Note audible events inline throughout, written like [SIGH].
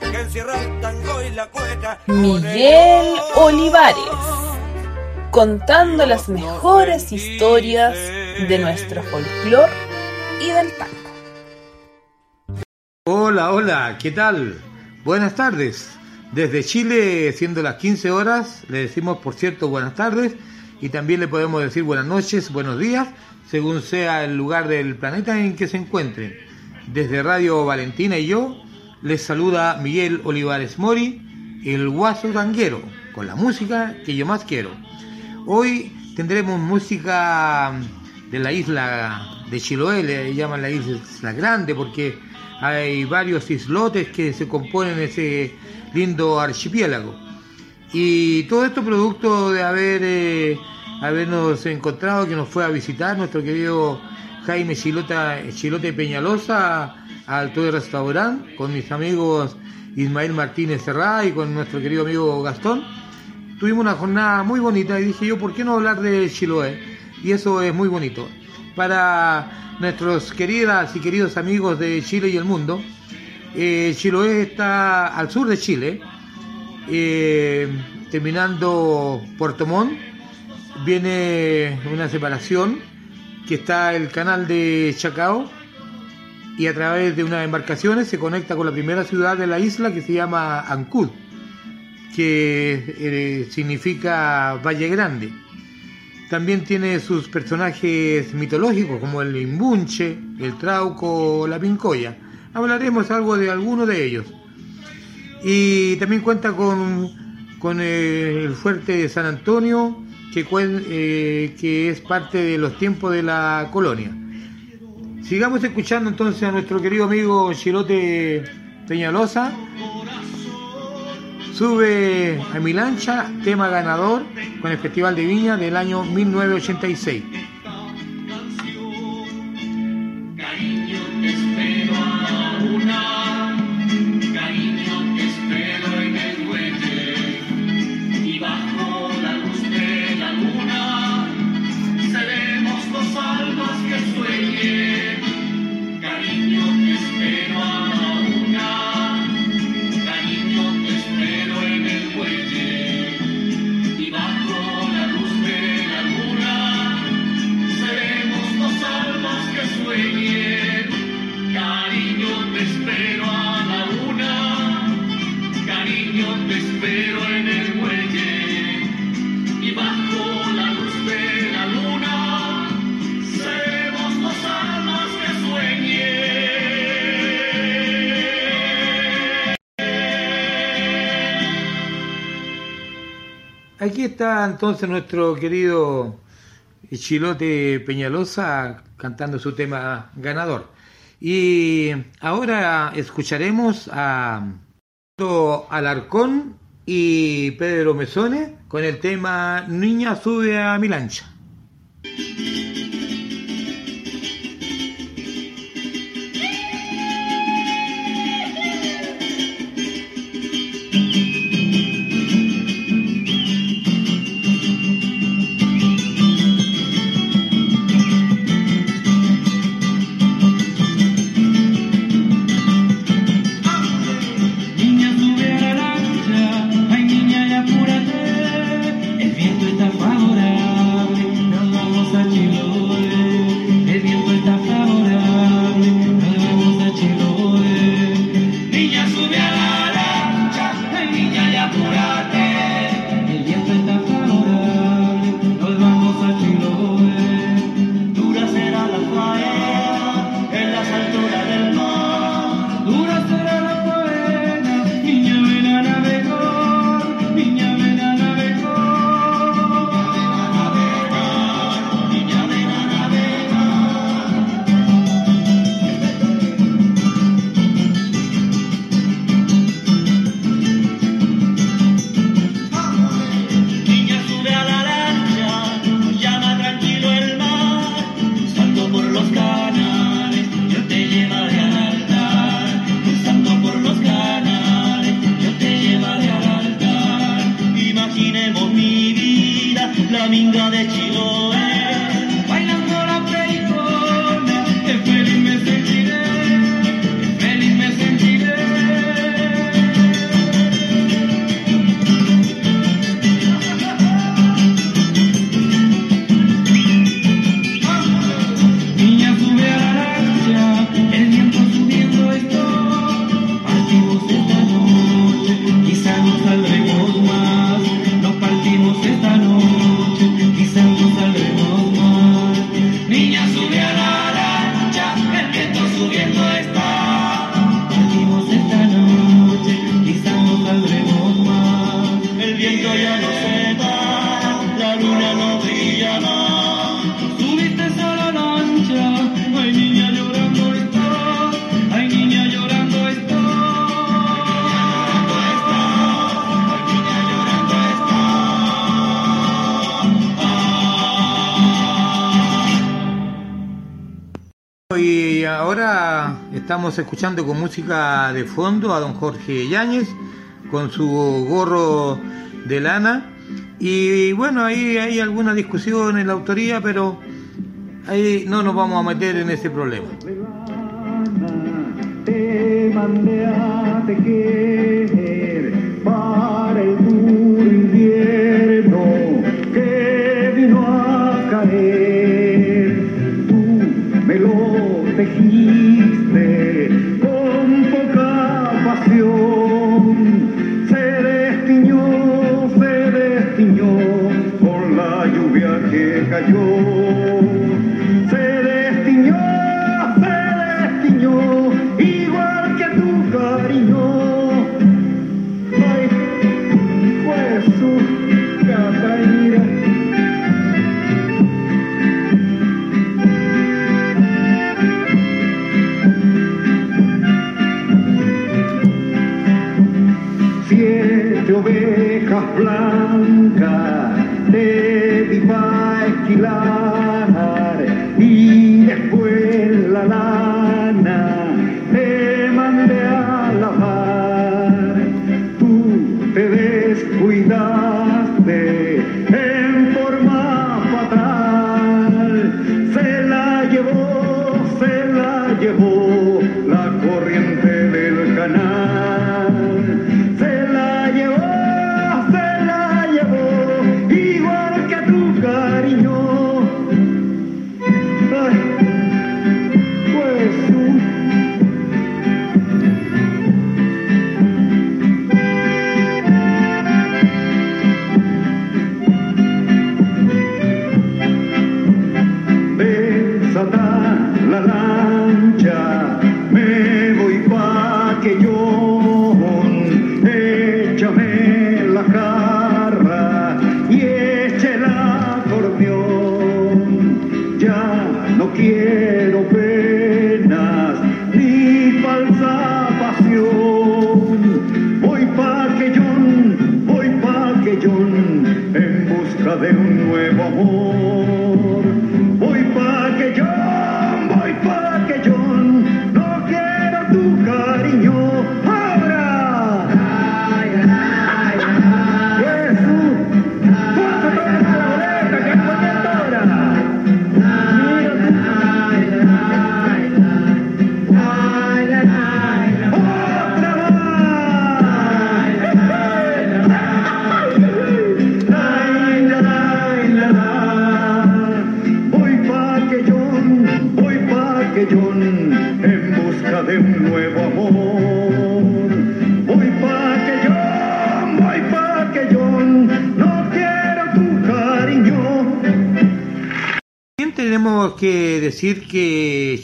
que encierra el tango y la cueca. Miguel Olivares, contando las mejores historias de nuestro folclor y del tango. Hola, hola, ¿qué tal? Buenas tardes. Desde Chile, siendo las 15 horas, le decimos, por cierto, buenas tardes y también le podemos decir buenas noches, buenos días, según sea el lugar del planeta en que se encuentren. Desde Radio Valentina y yo, les saluda Miguel Olivares Mori, el guaso tanguero, con la música que yo más quiero. Hoy tendremos música de la isla de Chiloé, le llaman la isla grande porque hay varios islotes que se componen ese lindo archipiélago. Y todo esto producto de haber eh, habernos encontrado que nos fue a visitar nuestro querido Jaime Chilota, Chilote Peñalosa al Todo Restaurant con mis amigos Ismael Martínez Serrá y con nuestro querido amigo Gastón. Tuvimos una jornada muy bonita y dije yo, ¿por qué no hablar de Chiloé? Y eso es muy bonito. Para nuestros queridas y queridos amigos de Chile y el mundo, eh, Chiloé está al sur de Chile, eh, terminando Puerto Montt, viene una separación que está el canal de Chacao y a través de unas embarcaciones se conecta con la primera ciudad de la isla que se llama Ancud, que eh, significa Valle Grande. También tiene sus personajes mitológicos como el Imbunche, el Trauco o la Pincoya. Hablaremos algo de alguno de ellos. Y también cuenta con, con eh, el fuerte de San Antonio, eh, que es parte de los tiempos de la colonia. Sigamos escuchando entonces a nuestro querido amigo Chilote Peñalosa. Sube a mi lancha, tema ganador con el Festival de Viña del año 1986. Entonces nuestro querido Chilote Peñalosa cantando su tema ganador. Y ahora escucharemos a Alarcón y Pedro Mesone con el tema Niña sube a mi lancha. Estamos escuchando con música de fondo a don Jorge Yáñez con su gorro de lana. Y bueno, ahí hay alguna discusión en la autoría, pero ahí no nos vamos a meter en ese problema. blood.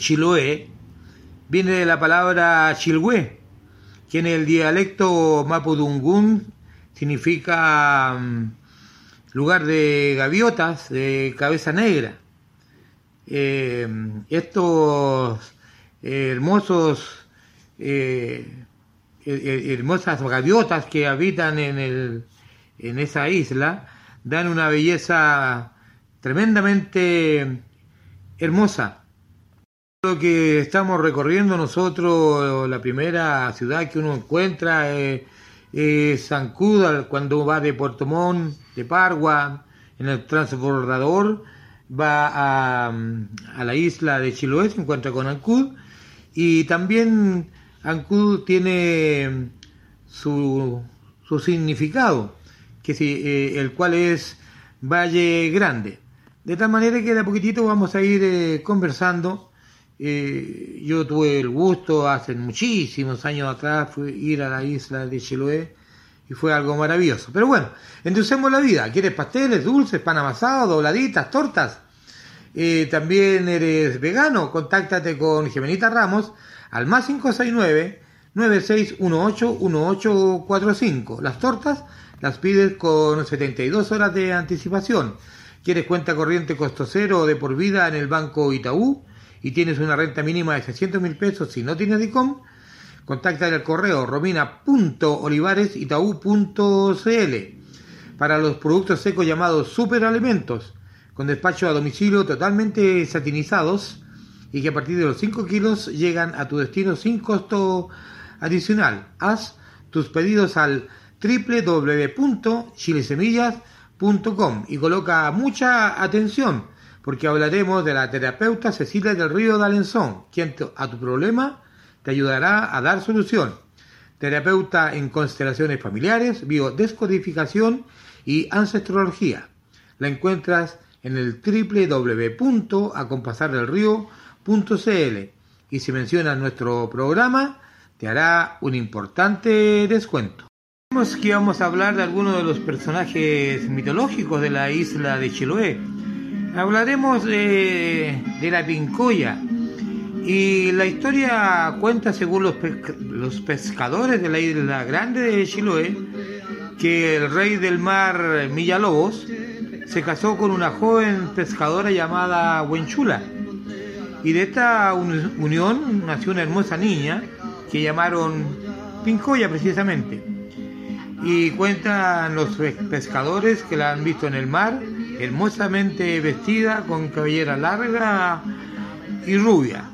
Chiloé viene de la palabra chilhué, que en el dialecto mapudungún significa mm, lugar de gaviotas, de cabeza negra. Em, estos hermosos, eh, hermosas gaviotas que habitan en, el, en esa isla dan una belleza tremendamente hermosa. Lo que estamos recorriendo nosotros, la primera ciudad que uno encuentra eh, es, es cuando va de Puerto Montt, de Pargua, en el transbordador, va a, a la isla de Chiloé, se encuentra con Ancud, y también Ancud tiene su, su significado, que eh, el cual es Valle Grande. De tal manera que de a poquitito vamos a ir eh, conversando eh, yo tuve el gusto hace muchísimos años atrás fue ir a la isla de Chiloé y fue algo maravilloso. Pero bueno, endulcemos la vida. ¿Quieres pasteles, dulces, pan amasado, dobladitas, tortas? Eh, también eres vegano, contáctate con Gemenita Ramos al más 569 9618 1845. Las tortas las pides con 72 horas de anticipación. ¿Quieres cuenta corriente costo cero de por vida en el banco Itaú? Y tienes una renta mínima de 600 mil pesos si no tienes DICOM, contacta en el correo romina.olivaresitaú.cl para los productos secos llamados superalimentos, con despacho a domicilio totalmente satinizados y que a partir de los 5 kilos llegan a tu destino sin costo adicional. Haz tus pedidos al www.chilesemillas.com y coloca mucha atención porque hablaremos de la terapeuta Cecilia del Río de Alenzón, quien a tu problema te ayudará a dar solución. Terapeuta en constelaciones familiares, biodescodificación y ancestrología. La encuentras en el www.acompasardelrío.cl y si mencionas nuestro programa te hará un importante descuento. Vemos que vamos a hablar de algunos de los personajes mitológicos de la isla de Chiloé hablaremos de, la pincoya. Y la historia cuenta, según los, los pescadores de la isla grande de Chiloé, que el rey del mar Millalobos se casó con una joven pescadora llamada Huenchula. Y de esta unión nació una hermosa niña que llamaron Pincoya precisamente. Y cuentan los pescadores que la han visto en el mar hermosamente vestida, con cabellera larga y rubia.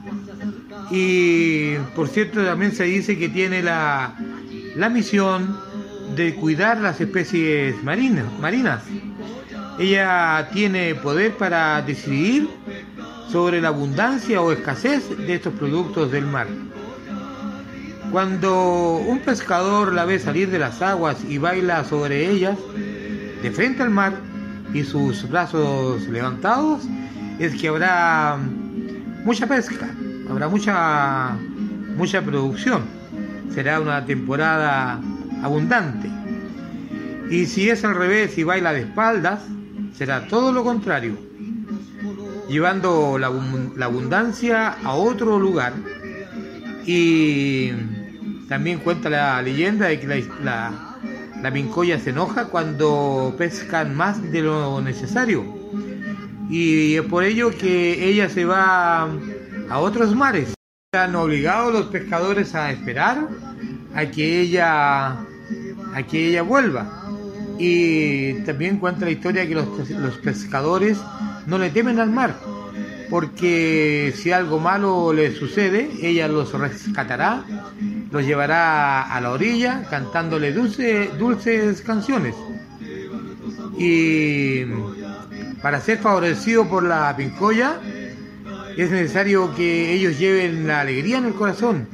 Y por cierto también se dice que tiene la, la misión de cuidar las especies marinas, marinas. Ella tiene poder para decidir sobre la abundancia o escasez de estos productos del mar. Cuando un pescador la ve salir de las aguas y baila sobre ellas, de frente al mar, y sus brazos levantados, es que habrá mucha pesca, habrá mucha, mucha producción. Será una temporada abundante. Y si es al revés y baila de espaldas, será todo lo contrario, llevando la, abundancia a otro lugar. Y también cuenta la leyenda de que la, la la pincoya se enoja cuando pescan más de lo necesario. Y es por ello que ella se va a otros mares. Están obligados los pescadores a esperar a que ella, a que ella vuelva. Y también cuenta la historia que los, los pescadores no le temen al mar, porque si algo malo le sucede, ella los rescatará los llevará a la orilla cantándole dulce, dulces canciones. Y para ser favorecido por la pincoya es necesario que ellos lleven la alegría en el corazón.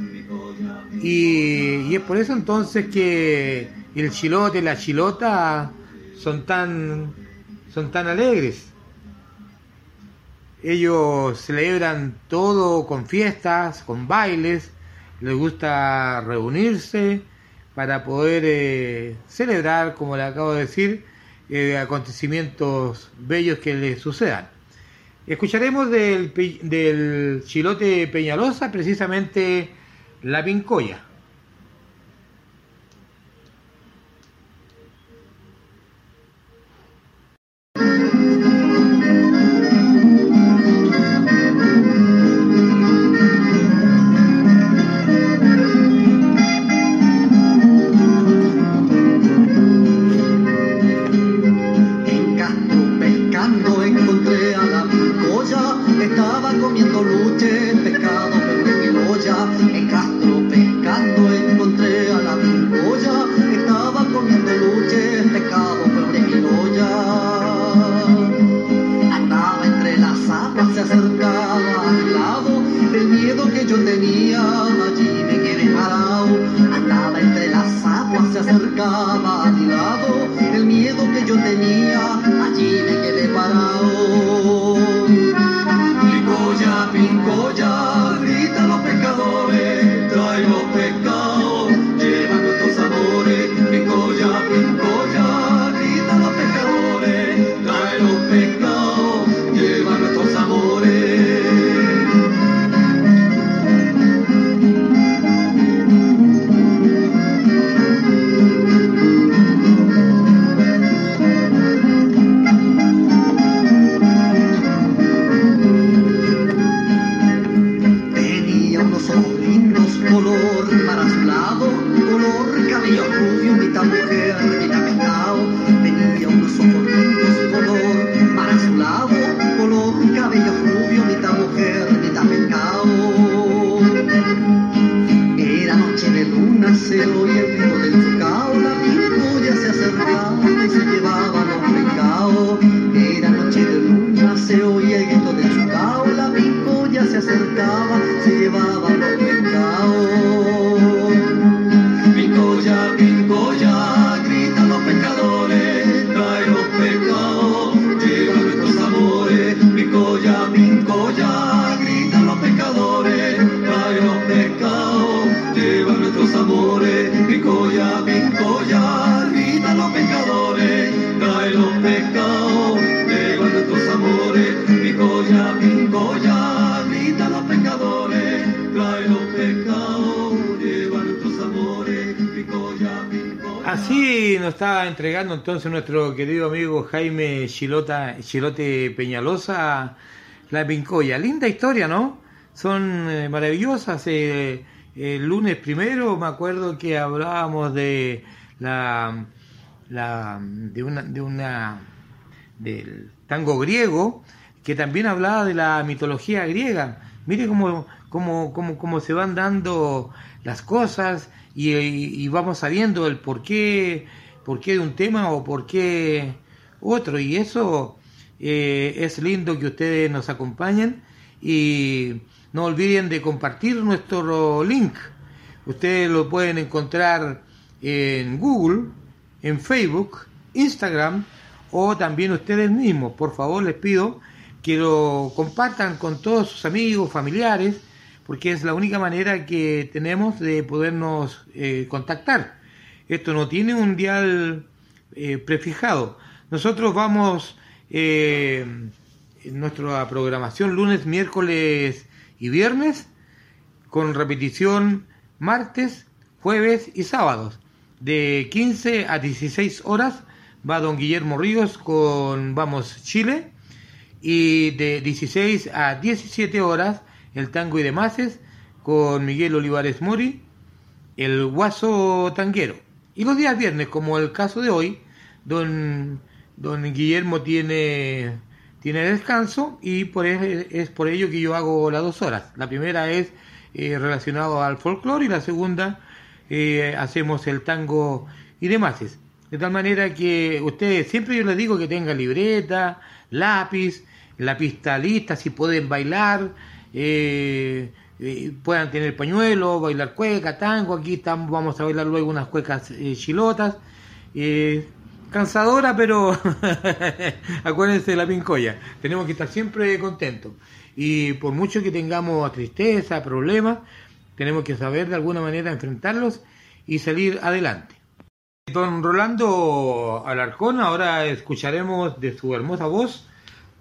Y, es por eso entonces que el chilote y la chilota son tan, son tan alegres. Ellos celebran todo con fiestas, con bailes, les gusta reunirse para poder eh, celebrar, como le acabo de decir, eh, acontecimientos bellos que les sucedan. Escucharemos del, del Chilote Peñalosa precisamente la Pincoya. Entonces nuestro querido amigo Jaime Chilota, Chilote Peñalosa la Pincoya. Linda historia, ¿no? Son eh, maravillosas. eh, el lunes primero me acuerdo que hablábamos de la, de una de una del tango griego que también hablaba de la mitología griega. Mire cómo, cómo, cómo, cómo se van dando las cosas y- y vamos sabiendo el por qué, por qué de un tema o por qué otro. Y eso eh, es lindo que ustedes nos acompañen y no olviden de compartir nuestro link. Ustedes lo pueden encontrar en Google, en Facebook, Instagram o también ustedes mismos. Por favor, les pido que lo compartan con todos sus amigos, familiares, porque es la única manera que tenemos de podernos eh, contactar. Esto no tiene un dial eh, prefijado. Nosotros vamos eh, en nuestra programación lunes, miércoles y viernes con repetición martes, jueves y sábados. De 15 a 16 horas va don Guillermo Ríos con Vamos Chile y de 16 a 17 horas el tango y demás con Miguel Olivares Mori, el guaso tanguero. Y los días viernes, como el caso de hoy, don, don Guillermo tiene, tiene descanso y por e- es por ello que yo hago las dos horas. La primera es eh, relacionado al folclore y la segunda eh, hacemos el tango y demás. De tal manera que ustedes, siempre yo les digo que tengan libreta, lápiz, la pista lista, si pueden bailar, eh, puedan tener pañuelo, bailar cueca, tango, aquí estamos, vamos a bailar luego unas cuecas eh, chilotas. eh, cansadora, pero [LAUGHS] acuérdense de la pincoya. Tenemos que estar siempre contentos. Y por mucho que tengamos tristeza, problemas, tenemos que saber de alguna manera enfrentarlos y salir adelante. Don Rolando Alarcón, ahora escucharemos de su hermosa voz,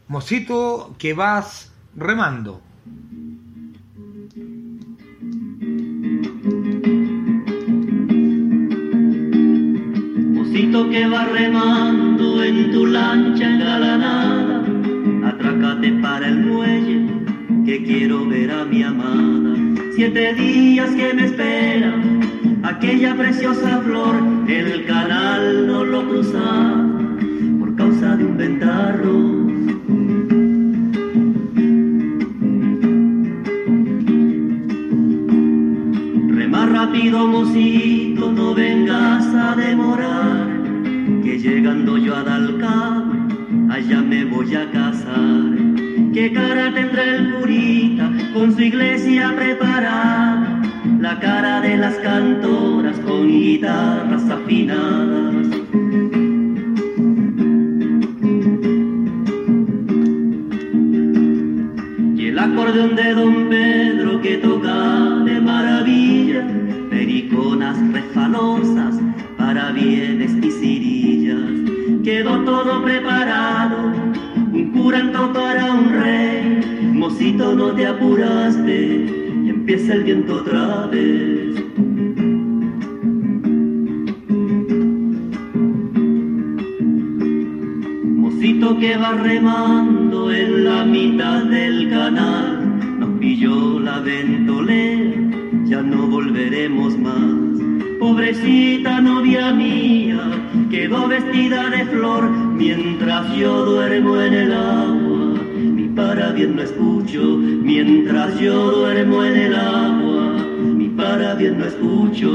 Mosito, que vas remando. Mocito que va remando en tu lancha engalanada, atrácate para el muelle, que quiero ver a mi amada. Siete días que me espera, aquella preciosa flor, el canal no lo cruzaba por causa de un ventarro. Querido mocito, no vengas a demorar, que llegando yo a Dalcaba, allá me voy a casar. ¿Qué cara tendrá el curita con su iglesia preparada? La cara de las cantoras con guitarras afinadas. Y el acordeón de don Pedro que toca de maravilla periconas refalosas para bienes y cirillas. Quedó todo preparado, un curanto para un rey. Mocito, no te apuraste y empieza el viento otra vez. Mocito que va remando en la mitad del canal, nos pilló la ventolera, ya no volveremos más. Pobrecita novia mía, quedó vestida de flor mientras yo duermo en el agua. Mi bien no escucho mientras yo duermo en el agua. Mi bien no escucho.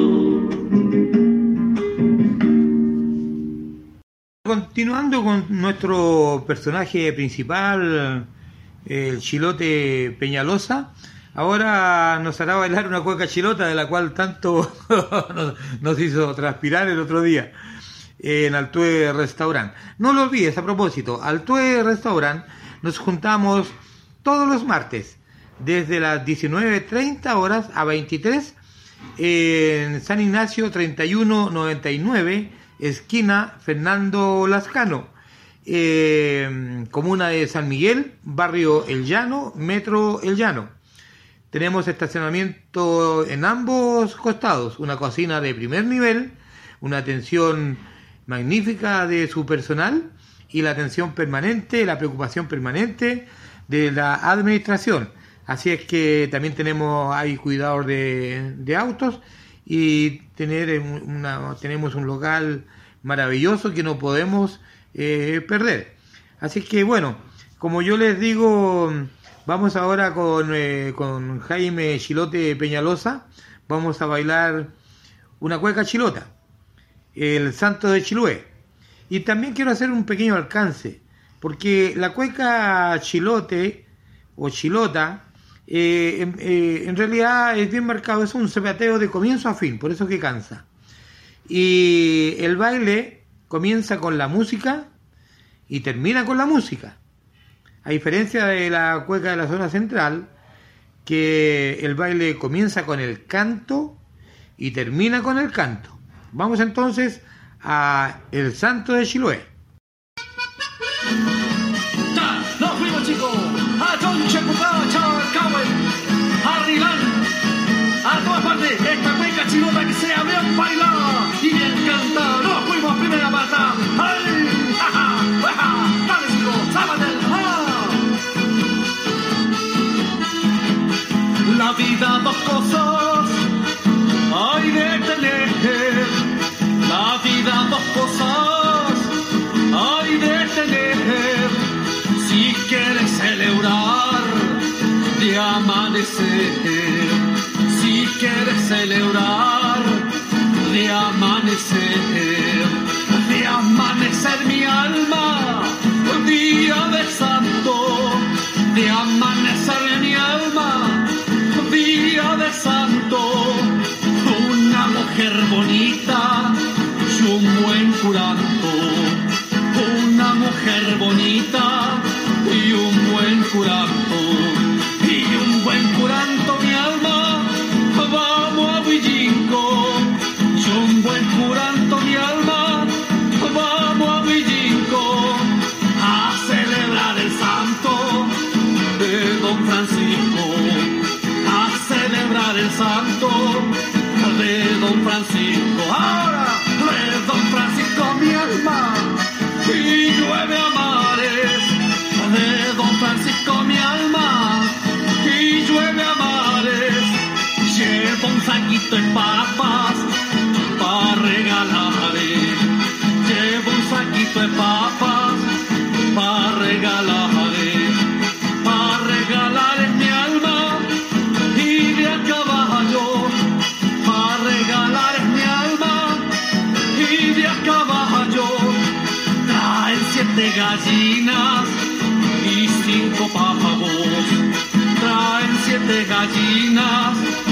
Continuando con nuestro personaje principal, el chilote Peñalosa, ahora nos hará bailar una cueca chilota de la cual tanto [LAUGHS] nos- hizo transpirar el otro día en Altue Restaurant. No lo olvides, a propósito, Altue Restaurant nos juntamos todos los martes desde las 19.30 horas a 23 en San Ignacio 3199, esquina Fernando Lascano, eh, comuna de San Miguel, barrio El Llano, metro El Llano. Tenemos estacionamiento en ambos costados, una cocina de primer nivel, una atención magnífica de su personal y la atención permanente, la preocupación permanente de la administración. Así es que también tenemos ahí cuidador de, de autos y tener un- una, tenemos un local maravilloso que no podemos eh, perder. Así que bueno, como yo les digo, vamos ahora con, eh, con Jaime Chilote Peñalosa, vamos a bailar una cueca chilota, el Santo de Chilué. Y también quiero hacer un pequeño alcance, porque la cueca chilote o chilota, eh, eh, en realidad es bien marcado, es un zapateo de comienzo a fin, por eso que cansa. Y el baile comienza con la música y termina con la música. A diferencia de la cueca de la zona central, que el baile comienza con el canto y termina con el canto. Vamos entonces a El Santo de Chiloé. Cosas hay de tener. Si quieres celebrar de amanecer, si quieres celebrar de amanecer, de amanecer mi alma, día de santo, de amanecer de papas llevo un saquito de papas para regalarle, para regalarle mi alma. Y de a caballo, para regalarle mi alma. Y de a caballo, traen siete gallinas y cinco pavos, traen siete gallinas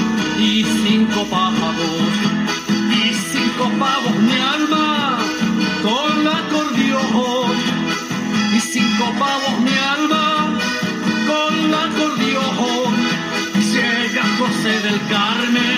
y cinco pájaros y cinco pavos mi alma con la acordeón. Y cinco pavos mi alma con la acordeón. Llega José del Carmen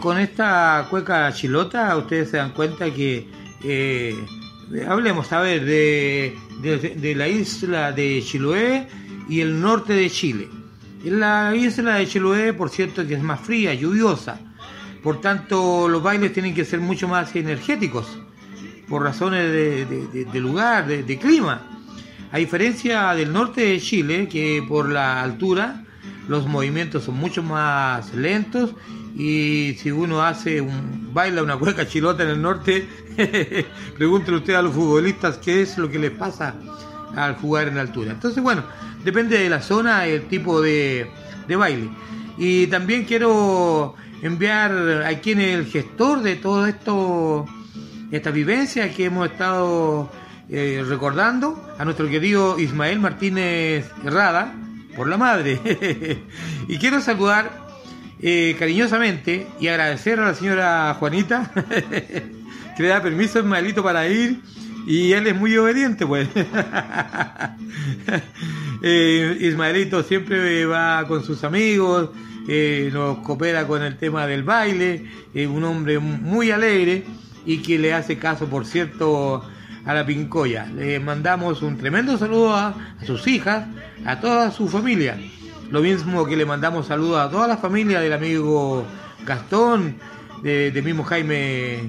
con esta cueca chilota ustedes se dan cuenta que eh, hablemos a ver de, de- la isla de Chiloé y el norte de Chile. En la isla de Chiloé, por cierto, que es más fría, lluviosa. Por tanto, los bailes tienen que ser mucho más energéticos, por razones de, lugar, de clima. A diferencia del norte de Chile, que por la altura los movimientos son mucho más lentos y si uno hace un baila una cueca chilota en el norte, [LAUGHS] pregúntele usted a los futbolistas qué es lo que les pasa al jugar en altura. Entonces, bueno, depende de la zona y el tipo de, de baile. Y también quiero enviar a quien es el gestor de todo esto, esta vivencia que hemos estado eh, recordando, a nuestro querido Ismael Martínez Herrada, por la madre. [LAUGHS] y quiero saludar eh, cariñosamente y agradecer a la señora Juanita [LAUGHS] que le da permiso a Ismaelito para ir y él es muy obediente, pues. [LAUGHS] Eh, Ismaelito siempre va con sus amigos, eh, nos coopera con el tema del baile, es un hombre muy alegre y que le hace caso, por cierto, a la Pincoya. Le mandamos un tremendo saludo a, a sus hijas, a toda su familia. Lo mismo que le mandamos saludos a toda la familia del amigo Gastón, de, mismo Jaime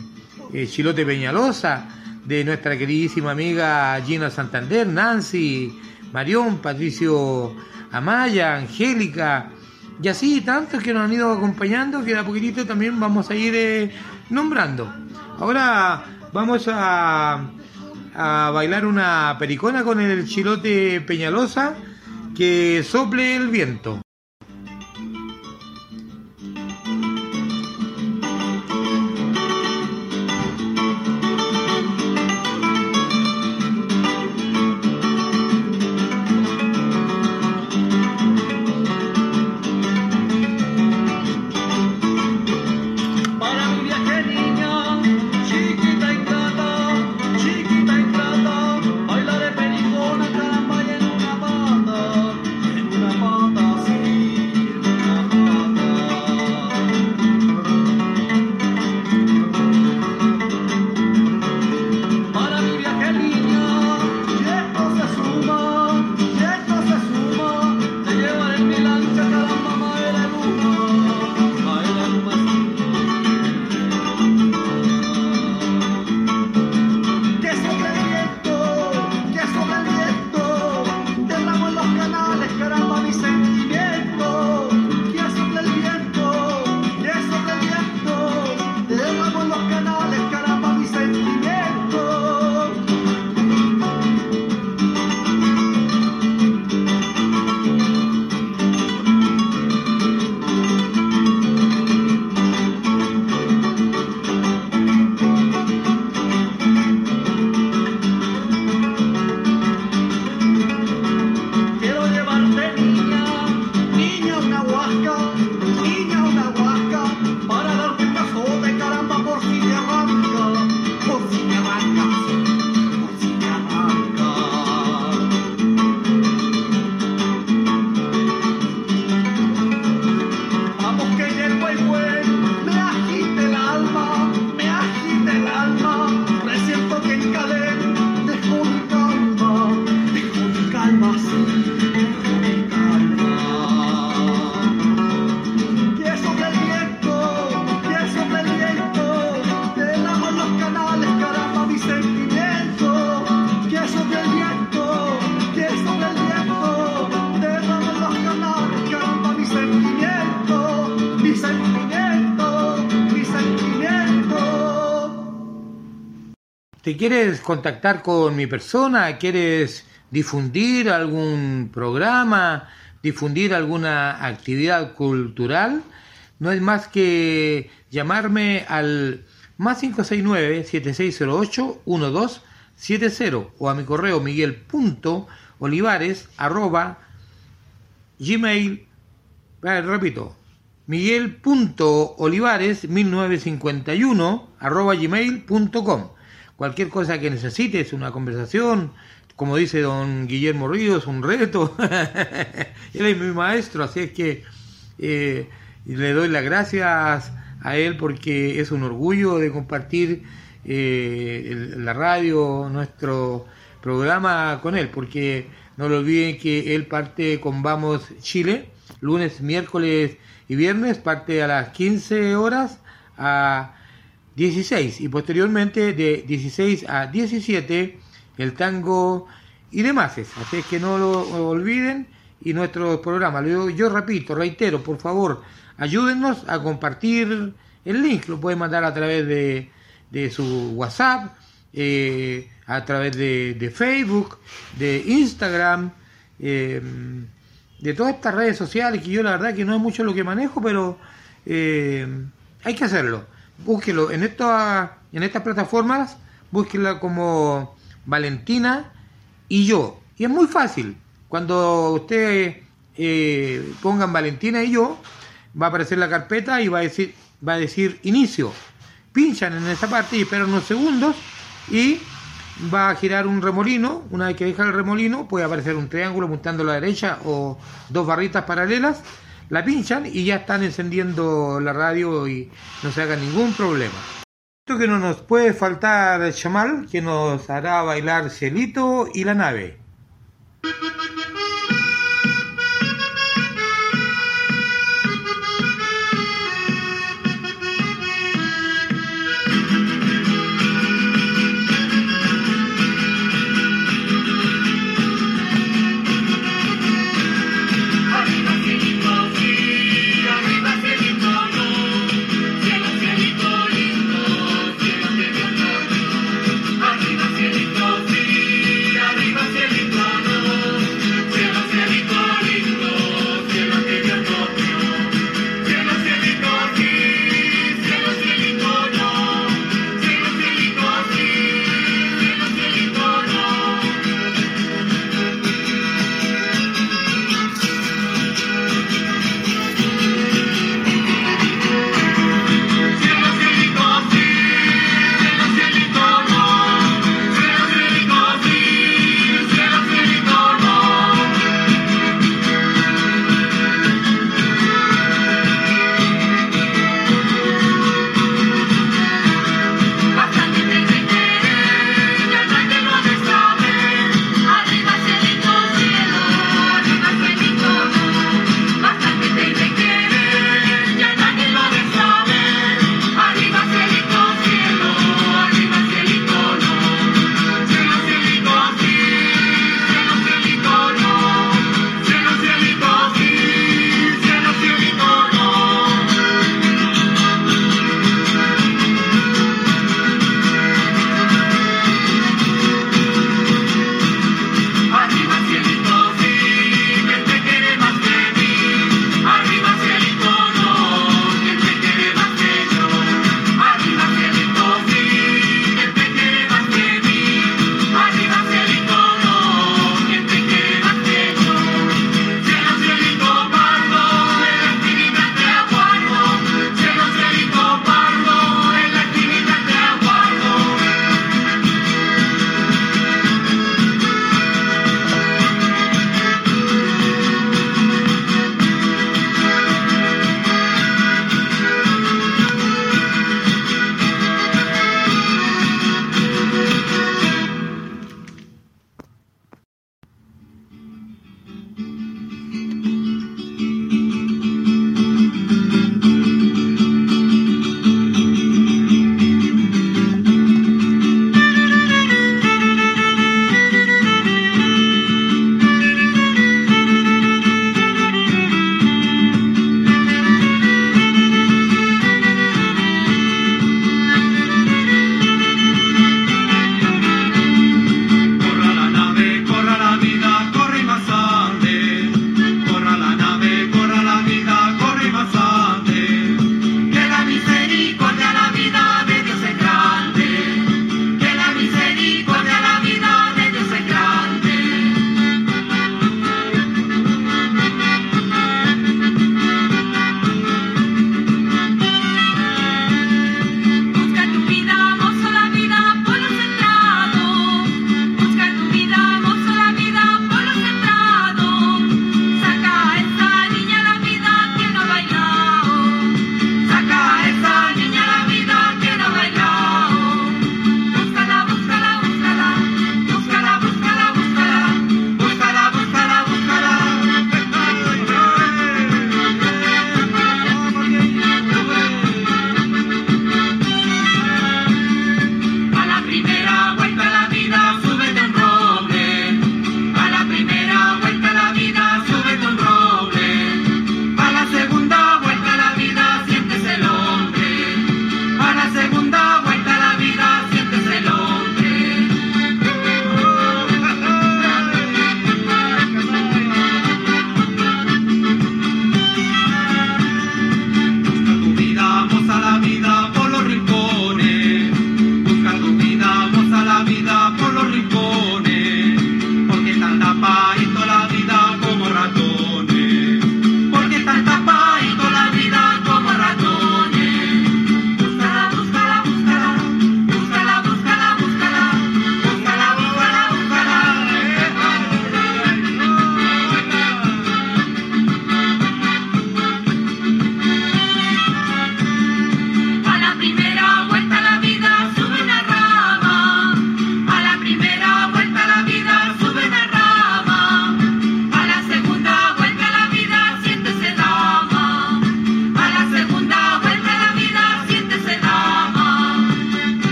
eh, Chilote Peñalosa, de nuestra queridísima amiga Gina Santander, Nancy, Marión, Patricio Amaya, Angélica, y así tantos que nos han ido acompañando que de a poquitito también vamos a ir eh, nombrando. Ahora vamos a, a bailar una pericona con el Chilote Peñalosa que sople el viento. Quieres contactar con mi persona? ¿Quieres difundir algún programa? ¿Difundir alguna actividad cultural? No es más que llamarme al más 569-7608-1270 o a mi correo miguel.olivares arroba gmail eh, repito miguel.olivares 1951 arroba cualquier cosa que necesites una conversación como dice don Guillermo Ríos un reto. [LAUGHS] Él es mi maestro así es que eh, le doy las gracias a él porque es un orgullo de compartir eh, la radio nuestro programa con él porque no lo olviden que él parte con Vamos Chile lunes, miércoles y viernes parte a las 15 horas a 16 y posteriormente de 16 a 17 el tango y demás. Así es que no lo olviden y nuestro programa. Yo, yo repito, reitero, por favor, ayúdennos a compartir el link. Lo pueden mandar a través de, de su WhatsApp, eh, a través de, de Facebook, de Instagram, eh, de todas estas redes sociales que yo la verdad que no es mucho lo que manejo, pero eh, hay que hacerlo. Búsquelo en esta, en estas plataformas, búsquela como Valentina y yo. Y es muy fácil. Cuando usted eh, pongan Valentina y yo, va a aparecer la carpeta y va a decir, va a decir inicio. Pinchan en esa parte y esperan unos segundos y va a girar un remolino. Una vez que deja el remolino, puede aparecer un triángulo apuntando a la derecha o dos barritas paralelas. La pinchan y ya están encendiendo la radio y no se haga ningún problema. Esto que no nos puede faltar Chamal, que nos hará bailar Cielito y la nave.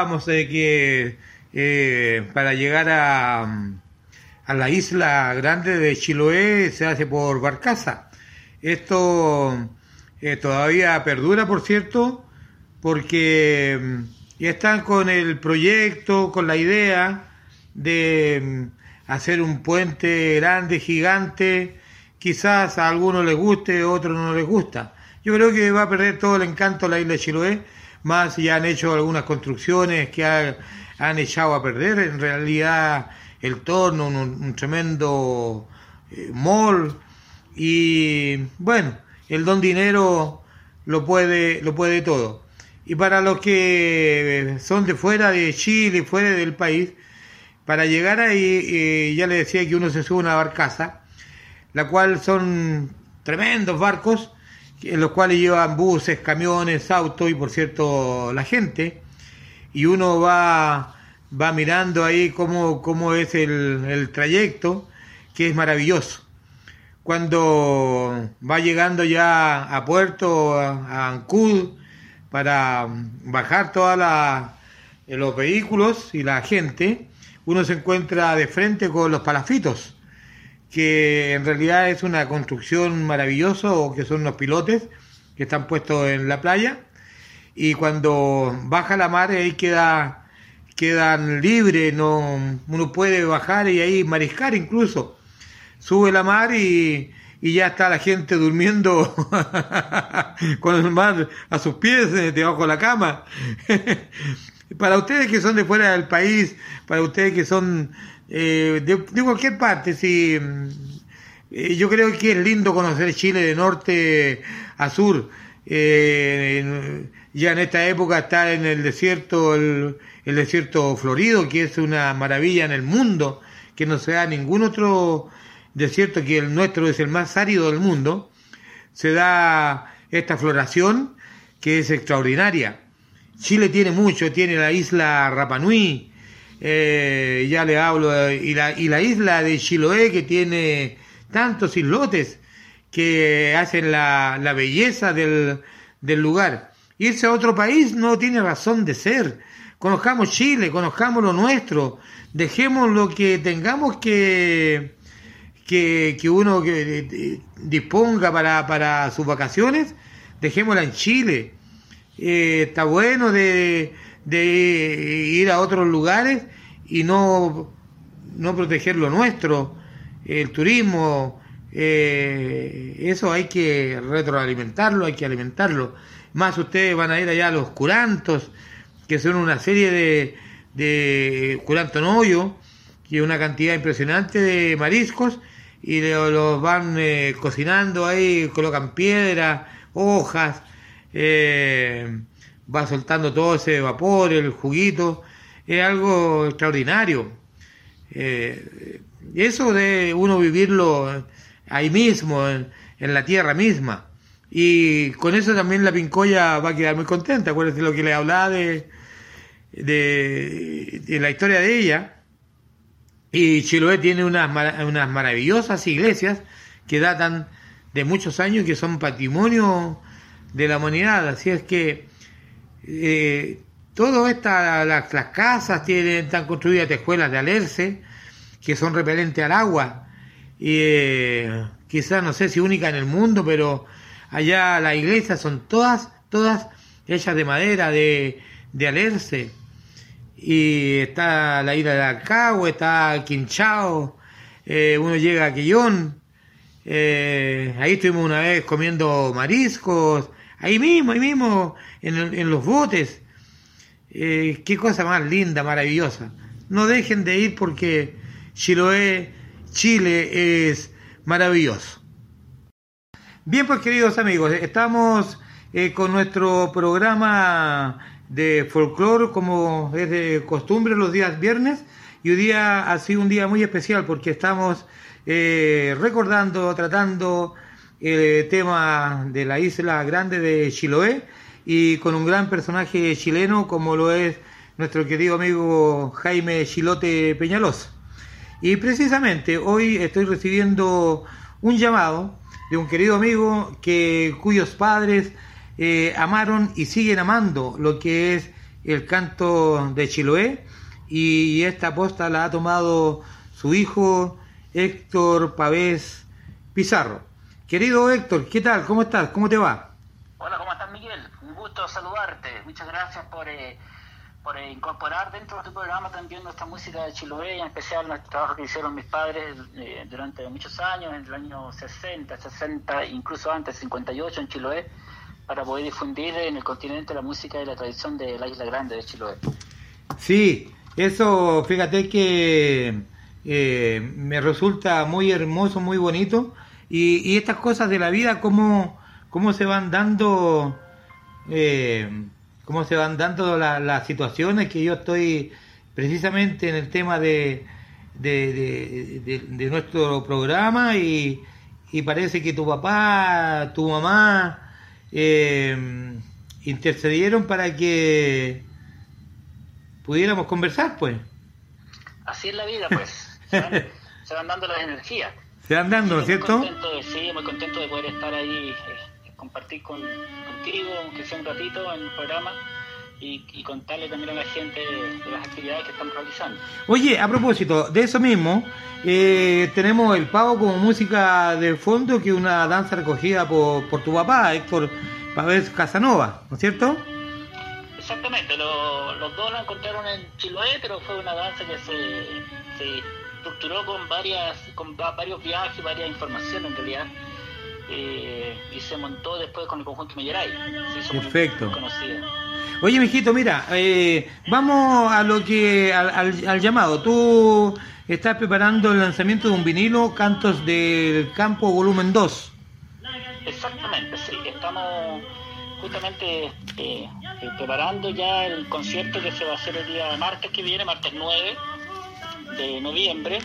Hablábamos de que eh, para llegar a, la isla grande de Chiloé se hace por barcaza. Esto eh, todavía perdura, por cierto, porque mm, ya están con el proyecto, con la idea de mm, hacer un puente grande, gigante. Quizás a algunos les guste, a otros no les gusta. Yo creo que va a perder todo el encanto la isla de Chiloé, más ya han hecho algunas construcciones que ha- han echado a perder en realidad el torno, un, un tremendo eh, mall y bueno, el don dinero lo puede, lo puede todo. Y para los que son de fuera de Chile, fuera del país, para llegar ahí, eh, ya le decía que uno se sube a una barcaza, la cual son tremendos barcos, en los cuales llevan buses, camiones, autos y por cierto la gente, y uno va, va mirando ahí cómo, cómo es el, trayecto, que es maravilloso. Cuando va llegando ya a puerto, a, a Ancud, para bajar todos los vehículos y la gente, uno se encuentra de frente con los palafitos, que en realidad es una construcción maravillosa, o que son unos pilotes que están puestos en la playa, y cuando baja la mar ahí queda, quedan libres, no, uno puede bajar y ahí mariscar incluso. Sube la mar y, y ya está la gente durmiendo [LAUGHS] con el mar a sus pies, eh, debajo de la cama. [LAUGHS] para ustedes que son de fuera del país, para ustedes que son eh, de, de cualquier parte, sí, eh, yo creo que es lindo conocer Chile de norte a sur. Eh, en- ya en esta época está en el desierto, el, el desierto florido, que es una maravilla en el mundo, que no se da ningún otro desierto que el nuestro es el más árido del mundo. Se da esta floración que es extraordinaria. Chile tiene mucho, tiene la isla Rapanui, eh, ya le hablo, y la, y la isla de Chiloé que tiene tantos islotes que hacen la, la belleza del, del lugar. Irse a otro país no tiene razón de ser. Conozcamos Chile, conozcamos lo nuestro, dejemos lo que tengamos que, que, que uno eh, disponga para, para sus vacaciones, dejémosla en Chile. Eh, está bueno de, de ir a otros lugares y no, no proteger lo nuestro, el turismo, eh, eso hay que retroalimentarlo, hay que alimentarlo. Más ustedes van a ir allá a los curantos, que son una serie de, de curanto noyo, que es una cantidad impresionante de mariscos, y lo- los van eh, cocinando ahí, colocan piedra, hojas, eh, va soltando todo ese vapor, el juguito, es algo extraordinario. Eh, eso de uno vivirlo ahí mismo, en, la tierra misma. Y con eso también la pincoya va a quedar muy contenta. Acuérdense lo que le hablaba de, la historia de ella. Y Chiloé tiene unas, unas maravillosas iglesias que datan de muchos años, que son patrimonio de la humanidad. Así es que eh, todas estas, las, casas tienen, están construidas de escuelas de alerce, que son repelentes al agua. Y eh, quizás, no sé si única en el mundo, pero allá las iglesias son todas, todas hechas de madera, de, de alerce. Y está la isla de Alcagüe, está Quinchao, eh, uno llega a Quillón, eh, ahí estuvimos una vez comiendo mariscos, ahí mismo, ahí mismo, en, en los botes. Eh, qué cosa más linda, maravillosa. No dejen de ir porque Chiloé, Chile es maravilloso. Bien, pues queridos amigos, estamos eh, con nuestro programa de folclore como es de costumbre los días viernes y hoy día ha sido un día muy especial porque estamos eh, recordando, tratando el tema de la isla grande de Chiloé y con un gran personaje chileno como lo es nuestro querido amigo Jaime Chilote Peñalosa. Y precisamente hoy estoy recibiendo un llamado de un querido amigo que, cuyos padres eh, amaron y siguen amando lo que es el canto de Chiloé y esta posta la ha tomado su hijo Héctor Pavés Pizarro. Querido Héctor, ¿qué tal? ¿Cómo estás? ¿Cómo te va? Hola, ¿cómo estás Miguel? Un gusto saludarte. Muchas gracias por, eh, por eh, incorporar dentro de tu programa también nuestra música de Chiloé, en especial nuestro trabajo que hicieron mis padres eh, durante muchos años, en el año 60, 60, incluso antes, 58 en Chiloé, para poder difundir en el continente la música y la tradición de la Isla Grande de Chiloé. Sí, eso, fíjate que eh, me resulta muy hermoso, muy bonito. Y, y estas cosas de la vida, cómo, cómo se van dando, eh, cómo se van dando la- las situaciones que yo estoy precisamente en el tema de, de, de- de- de nuestro programa y, y parece que tu papá, tu mamá eh, intercedieron para que pudiéramos conversar, pues. Así es la vida, pues. Se van, [LAUGHS] se van dando las energías. Se van dando, ¿no es cierto? contento de- sí, muy contento de poder estar ahí, eh, compartir con, contigo, aunque sea un ratito en el programa, y, y contarle también a la gente de, de las actividades que estamos realizando. Oye, a propósito de eso mismo, eh, tenemos el pavo como música de fondo, que es una danza recogida por, por tu papá, Héctor Pavés Casanova, ¿no es cierto? Exactamente, lo- los dos la encontraron en Chiloé, pero fue una danza que se, se estructuró con varias con va- varios viajes, varias informaciones en realidad, eh, y se montó después con el conjunto muy- Perfecto. muy conocida. Oye, mijito, mira, eh, vamos a lo que al, al- al llamado. Tú estás preparando el lanzamiento de un vinilo, Cantos del Campo, volumen 2. Exactamente, sí. Estamos justamente eh, eh, preparando ya el concierto que se va a hacer el día martes que viene, martes 9 de noviembre,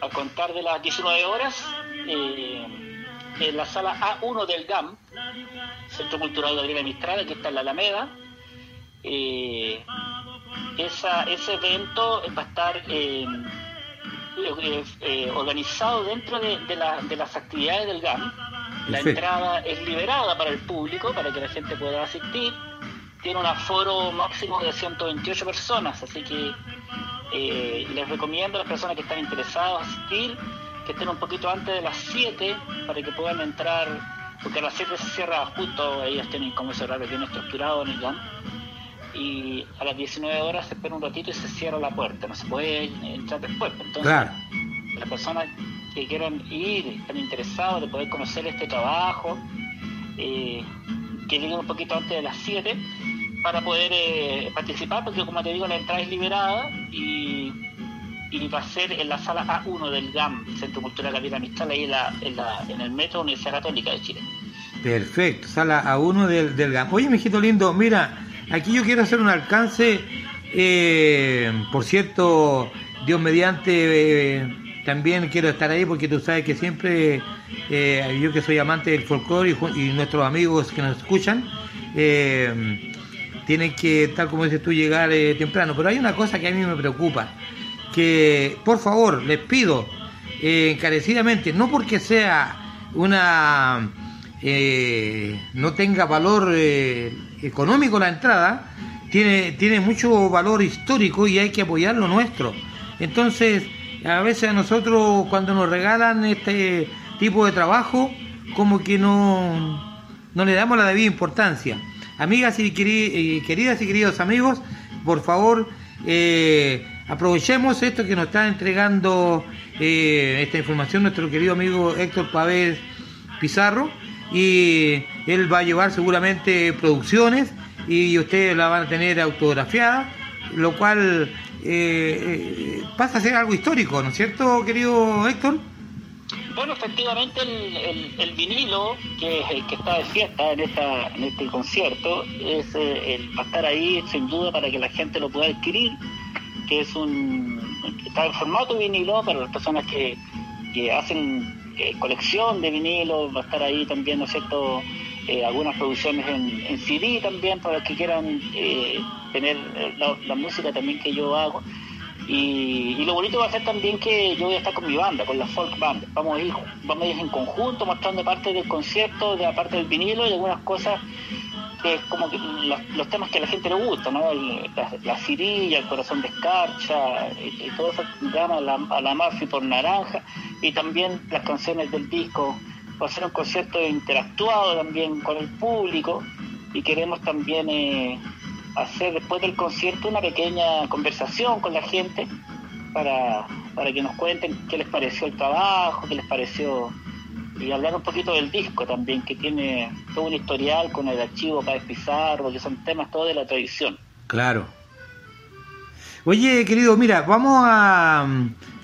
a contar de las 19 horas, eh, en la sala A1 del GAM, Centro Cultural Gabriela Mistral, que está en la Alameda. Eh, esa, ese evento va a estar eh, organizado dentro de, de la- de las actividades del GAM. La entrada es liberada para el público, para que la gente pueda asistir. Tiene un aforo máximo de 128 personas, así que eh, les recomiendo a las personas que están interesadas asistir que estén un poquito antes de las 7 para que puedan entrar, porque a las 7 se cierra justo, ellos tienen como ese horario bien estructurado en el GAM y a las 19 horas se espera un ratito y se cierra la puerta, no se puede entrar después. Entonces, Claro. las personas que quieran ir, están interesados de poder conocer este trabajo, eh, que lleguen un poquito antes de las 7 para poder eh, participar, porque como te digo, la entrada es liberada y, va a ser en la sala A1 del GAM, Centro Cultural Gabriela Mistral, ahí en, la, en, la- en el Metro Universidad Católica de Chile. Perfecto, sala A1 del, del GAM. Oye, mijito lindo, mira, aquí yo quiero hacer un alcance, eh, por cierto, Dios mediante, eh, también quiero estar ahí porque tú sabes que siempre, yo que soy amante del folclore y, nuestros amigos que nos escuchan, tienen que, tal como dices tú, llegar eh, temprano. Pero hay una cosa que a mí me preocupa, que por favor les pido eh, encarecidamente, no porque sea una eh, no tenga valor eh, económico la entrada, tiene, tiene mucho valor histórico y hay que apoyar lo nuestro. Entonces, a veces a nosotros cuando nos regalan este tipo de trabajo, como que no, no le damos la debida importancia. Amigas y queri- queridas y queridos amigos, por favor, eh, aprovechemos esto que nos está entregando eh, esta información nuestro querido amigo Héctor Pavés Pizarro y él va a llevar seguramente producciones y ustedes la van a tener autografiada, lo cual eh, pasa a ser algo histórico, ¿no es cierto, querido Héctor? Bueno, efectivamente el, el- vinilo que, que está de fiesta en, esta, en este concierto es eh, el, va a estar ahí sin duda para que la gente lo pueda adquirir, que es un está en formato vinilo para las personas que, que hacen eh, colección de vinilo, va a estar ahí también, ¿no es cierto? Eh, algunas producciones en, CD también para los que quieran tener la música también que yo hago. Y, lo bonito va a ser también que yo voy a estar con mi banda, con la folk band. Vamos a ir, vamos a ir en conjunto mostrando parte del concierto, de la parte del vinilo y algunas cosas que es como que los, temas que a la gente le gusta, ¿no? La, la cirilla, el corazón de escarcha, y, y todo eso llama a la, a la Murphy por naranja, y también las canciones del disco. Va a ser un concierto interactuado también con el público, y queremos también eh, hacer después del concierto una pequeña conversación con la gente para, para que nos cuenten qué les pareció el trabajo, qué les pareció y hablar un poquito del disco también, que tiene todo un historial con el archivo Páez Pizarro, que son temas todos de la tradición. Claro. Oye, querido, mira, vamos a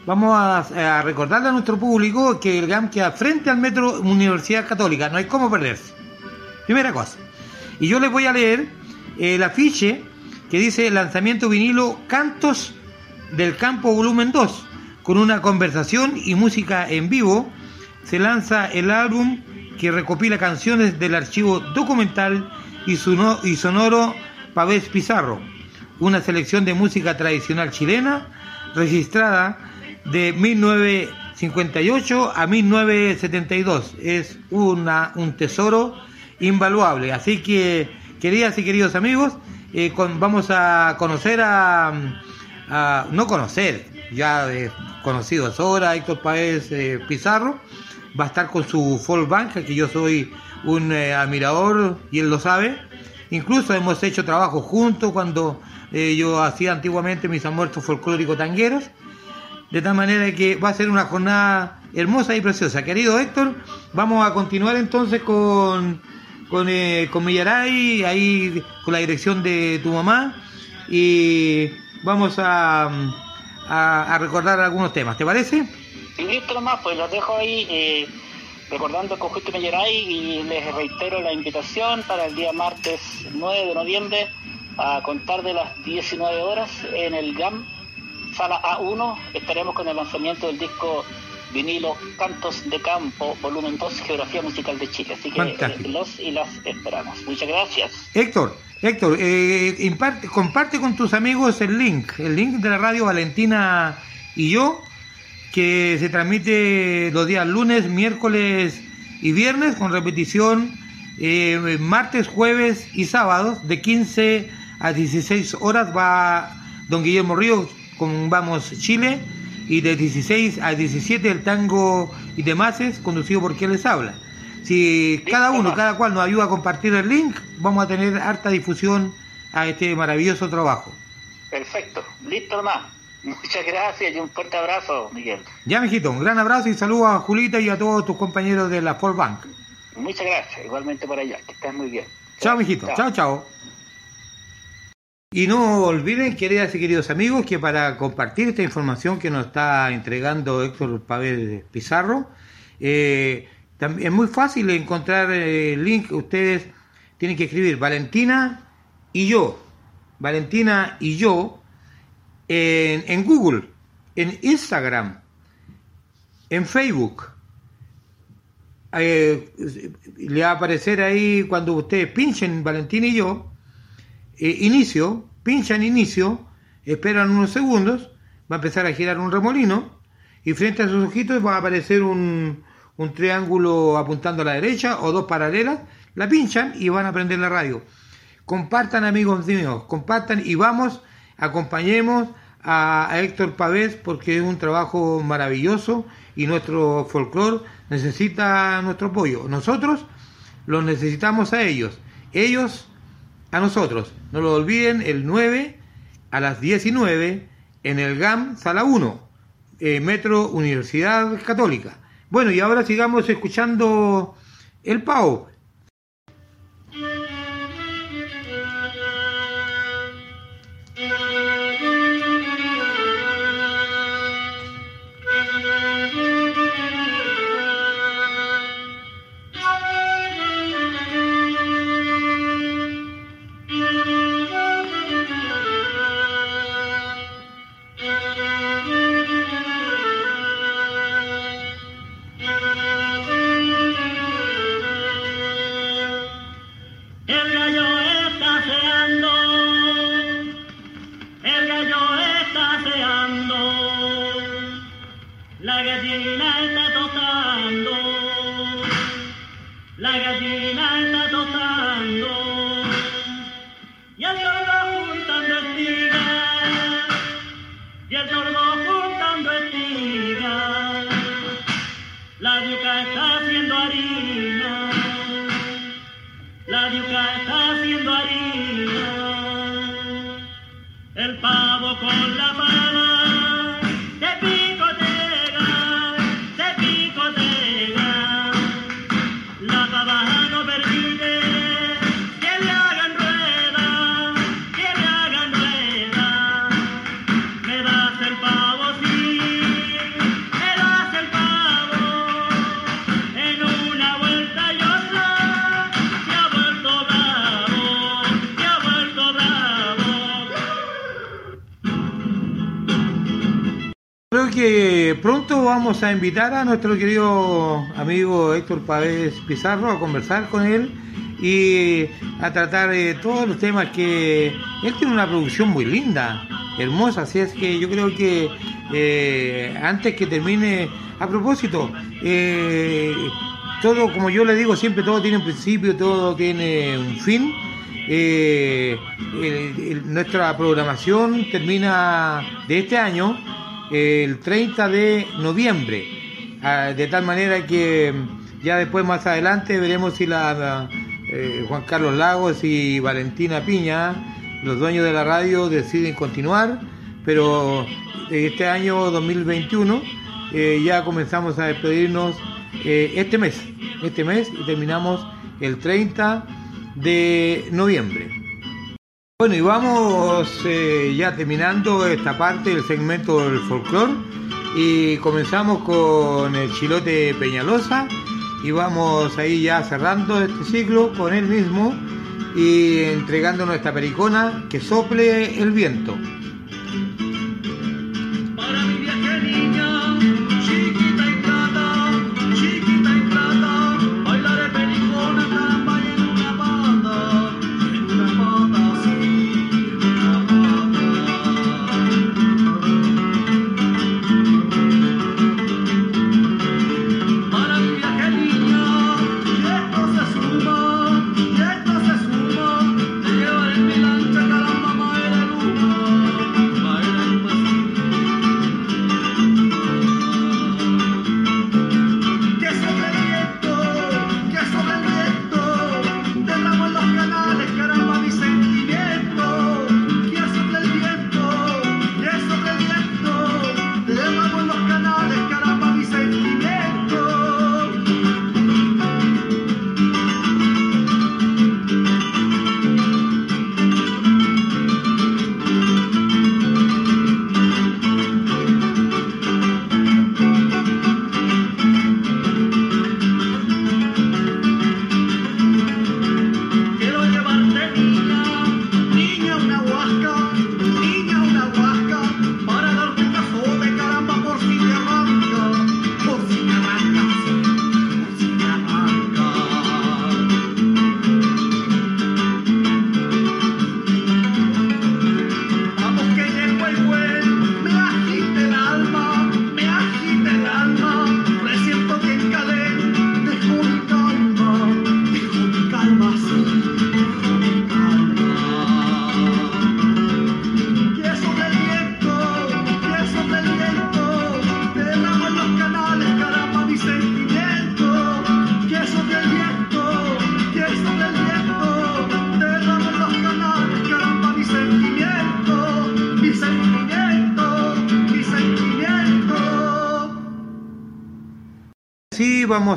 vamos a, recordarle a nuestro público que el GAM queda frente al Metro Universidad Católica, no hay cómo perderse. Primera cosa. Y yo les voy a leer el afiche que dice lanzamiento vinilo Cantos del Campo Volumen 2, con una conversación y música en vivo. Se lanza el álbum que recopila canciones del archivo documental y, sono- y sonoro Pavés Pizarro, una selección de música tradicional chilena registrada de 1958 a 1972. Es una, un tesoro invaluable. Así que, queridas y queridos amigos, eh, vamos a conocer a, a- no conocer, ya de conocidos ahora, Héctor Paez eh, Pizarro, va a estar con su folk band, que yo soy un eh, admirador y él lo sabe. Incluso hemos hecho trabajo juntos cuando eh, yo hacía antiguamente mis almuerzos folclóricos tangueros. De tal manera que va a ser una jornada hermosa y preciosa. Querido Héctor, vamos a continuar entonces con, con, eh, con Millaray, ahí con la dirección de tu mamá. Y vamos a, a, a recordar algunos temas. ¿Te parece? Y listo nomás, pues los dejo ahí eh, recordando el conjunto Melleray y les reitero la invitación para el día martes 9 de noviembre a contar de las 19 horas en el GAM, sala A1, estaremos con el lanzamiento del disco vinilo Cantos de Campo, volumen 2, Geografía Musical de Chile. Así que Fantástico. eh, los y las esperamos. Muchas gracias. Héctor, Héctor, eh, imparte- comparte con tus amigos el link, el link de la radio Valentina y yo, que se transmite los días lunes, miércoles y viernes, con repetición eh, martes, jueves y sábados, de 15 a 16 horas va don Guillermo Ríos con Vamos Chile, y de 16 a 17 el tango y demás, conducido por quien les habla. Si cada uno, cada cual nos ayuda a compartir el link, vamos a tener harta difusión a este maravilloso trabajo. Perfecto. Listo nomás. Muchas gracias y un fuerte abrazo, Miguel. Ya, mijito, un gran abrazo y saludos a Julita y a todos tus compañeros de la Ford Bank. Muchas gracias. Igualmente por allá. Que estés muy bien. Chao, mijito. Chao, chao. Y no olviden, queridas y queridos amigos, que para compartir esta información que nos está entregando Héctor Pavel Pizarro, eh, es muy fácil encontrar eh, el link. Ustedes tienen que escribir Valentina y yo. Valentina y yo en, en Google, en Instagram, en Facebook. Eh, le va a aparecer ahí cuando ustedes pinchen Valentina y yo, eh, inicio, pinchan inicio, esperan unos segundos, va a empezar a girar un remolino y frente a sus ojitos va a aparecer un, un triángulo apuntando a la derecha o dos paralelas, la pinchan y van a prender la radio. Compartan amigos míos, compartan y vamos, acompañemos a, a Héctor Pavés porque es un trabajo maravilloso y nuestro folclore necesita nuestro apoyo. Nosotros los necesitamos a ellos, ellos a nosotros. No lo olviden, el 9 a las 19 en el GAM Sala 1, eh, Metro Universidad Católica. Bueno, y ahora sigamos escuchando el PAO. Vamos a invitar a nuestro querido amigo Héctor Pávez Pizarro a conversar con él y a tratar eh, todos los temas que él tiene una producción muy linda, hermosa, así es que yo creo que eh, antes que termine, a propósito, eh, todo como yo le digo siempre, todo tiene un principio, todo tiene un fin. Nuestra programación termina de este año el 30 de noviembre, ah, de tal manera que ya después más adelante veremos si la, eh, Juan Carlos Lagos y Valentina Piña, los dueños de la radio, deciden continuar, pero este año 2021 eh, ya comenzamos a despedirnos eh, este mes, este mes y terminamos el 30 de noviembre. Bueno, y vamos eh, ya terminando esta parte del segmento del folclore y comenzamos con el chilote Peñalosa y vamos ahí ya cerrando este ciclo con él mismo y entregando nuestra pericona que sople el viento.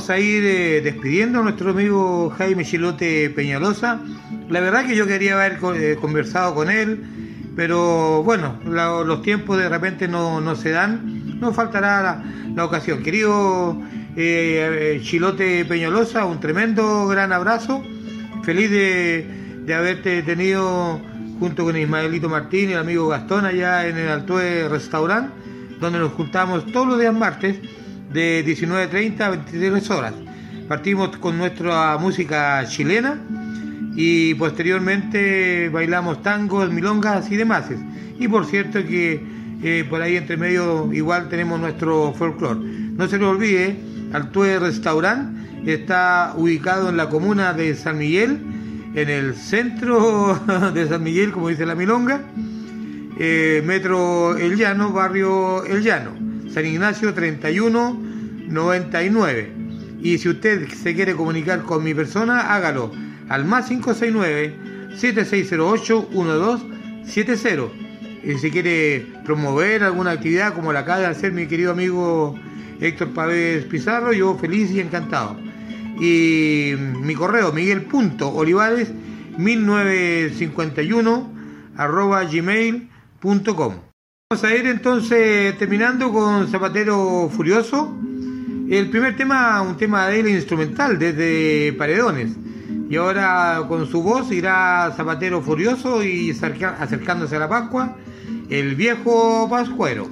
Vamos a ir eh, despidiendo a nuestro amigo Jaime Chilote Peñalosa. La verdad que yo quería haber eh, conversado con él, pero bueno, la- los tiempos de repente no, no se dan, no faltará la, la ocasión. Querido eh, eh, Chilote Peñalosa, un tremendo gran abrazo, feliz de, de haberte tenido junto con Ismaelito Martín y el amigo Gastón allá en el Altue Restaurant, donde nos juntamos todos los días martes de 19.30 a 23 horas. Partimos con nuestra música chilena y posteriormente bailamos tangos, milongas y demás. Y por cierto que eh, por ahí entre medio igual tenemos nuestro folclore. No se lo olvide, Altue Restaurant está ubicado en la comuna de San Miguel, en el centro [LAUGHS] de San Miguel, como dice la milonga. eh, Metro El Llano, Barrio El Llano, San Ignacio 3199. Y si usted se quiere comunicar con mi persona, hágalo al más 569 7608 1270. Y si quiere promover alguna actividad como la acaba de hacer mi querido amigo Héctor Pávez Pizarro, yo feliz y encantado. Y mi correo, miguel.olivares 1951 arroba gmail.com. Vamos a ir entonces terminando con Zapatero Furioso. El primer tema, un tema de él instrumental desde Paredones. Y ahora con su voz irá Zapatero Furioso y acercándose a la Pascua, el viejo Pascuero.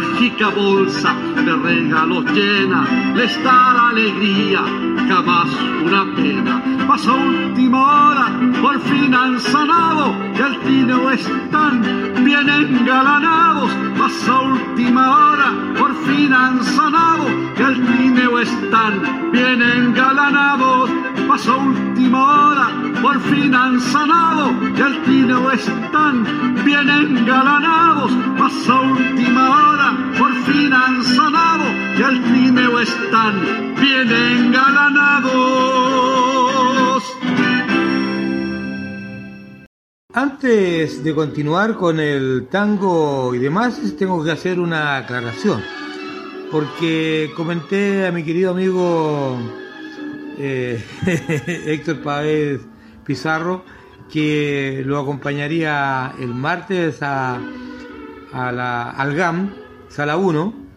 Mágica bolsa de regalos llena les da la alegría, jamás una pena. Pasó última hora, por fin han sanado, y al tino están bien engalanados. Pasó última hora, por fin han sanado, y al trineo están bien engalanados. Pasó última hora, por fin han sanado, y al trineo están bien engalanados. Pasó última están bien. Antes de continuar con el tango y demás, tengo que hacer una aclaración. Porque comenté a mi querido amigo eh, [LAUGHS] Héctor Páez Pizarro que lo acompañaría el martes a, a la, al GAM, Sala 1,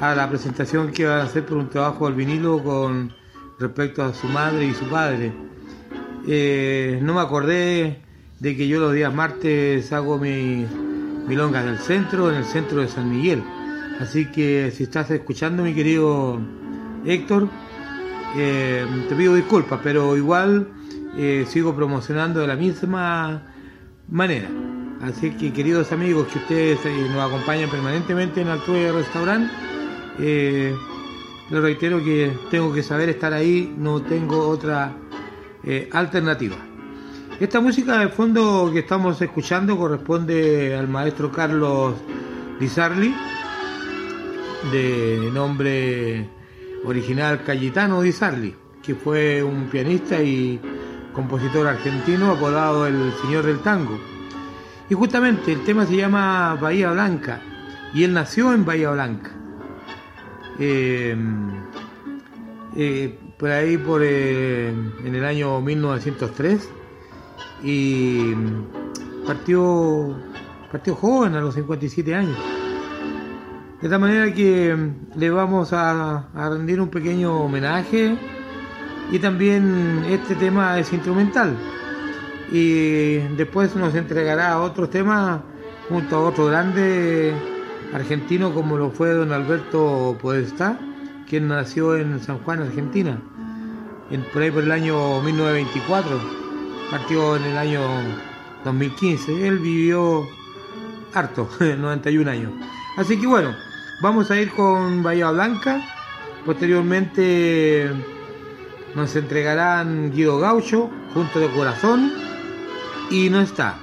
a la presentación que van a hacer por un trabajo al vinilo con respecto a su madre y su padre. Eh, no me acordé de que yo los días martes hago mi milonga en el centro, en el centro de San Miguel. Así que si estás escuchando, mi querido Héctor, eh, te pido disculpas, pero igual eh, sigo promocionando de la misma manera. Así que queridos amigos que ustedes nos acompañan permanentemente en Altuve Restaurant, eh, reitero que tengo que saber estar ahí, no tengo otra eh, alternativa. Esta música de fondo que estamos escuchando corresponde al maestro Carlos Di Sarli, de nombre original Cayetano Di Sarli, que fue un pianista y compositor argentino apodado el Señor del Tango. Y justamente el tema se llama Bahía Blanca y él nació en Bahía Blanca. Eh, eh, por ahí por eh, en el año 1903 y partió partió joven a los 57 años. De tal manera que le vamos a, a rendir un pequeño homenaje y también este tema es instrumental y después nos entregará otros temas junto a otro grande argentino como lo fue don Alberto Podestá, quien nació en San Juan, Argentina, en, por ahí por el año 1924, partió en el año 2015, él vivió harto, [LAUGHS] 91 años. Así que bueno, vamos a ir con Bahía Blanca, posteriormente nos entregarán Guido Gaucho, junto de corazón, y no está.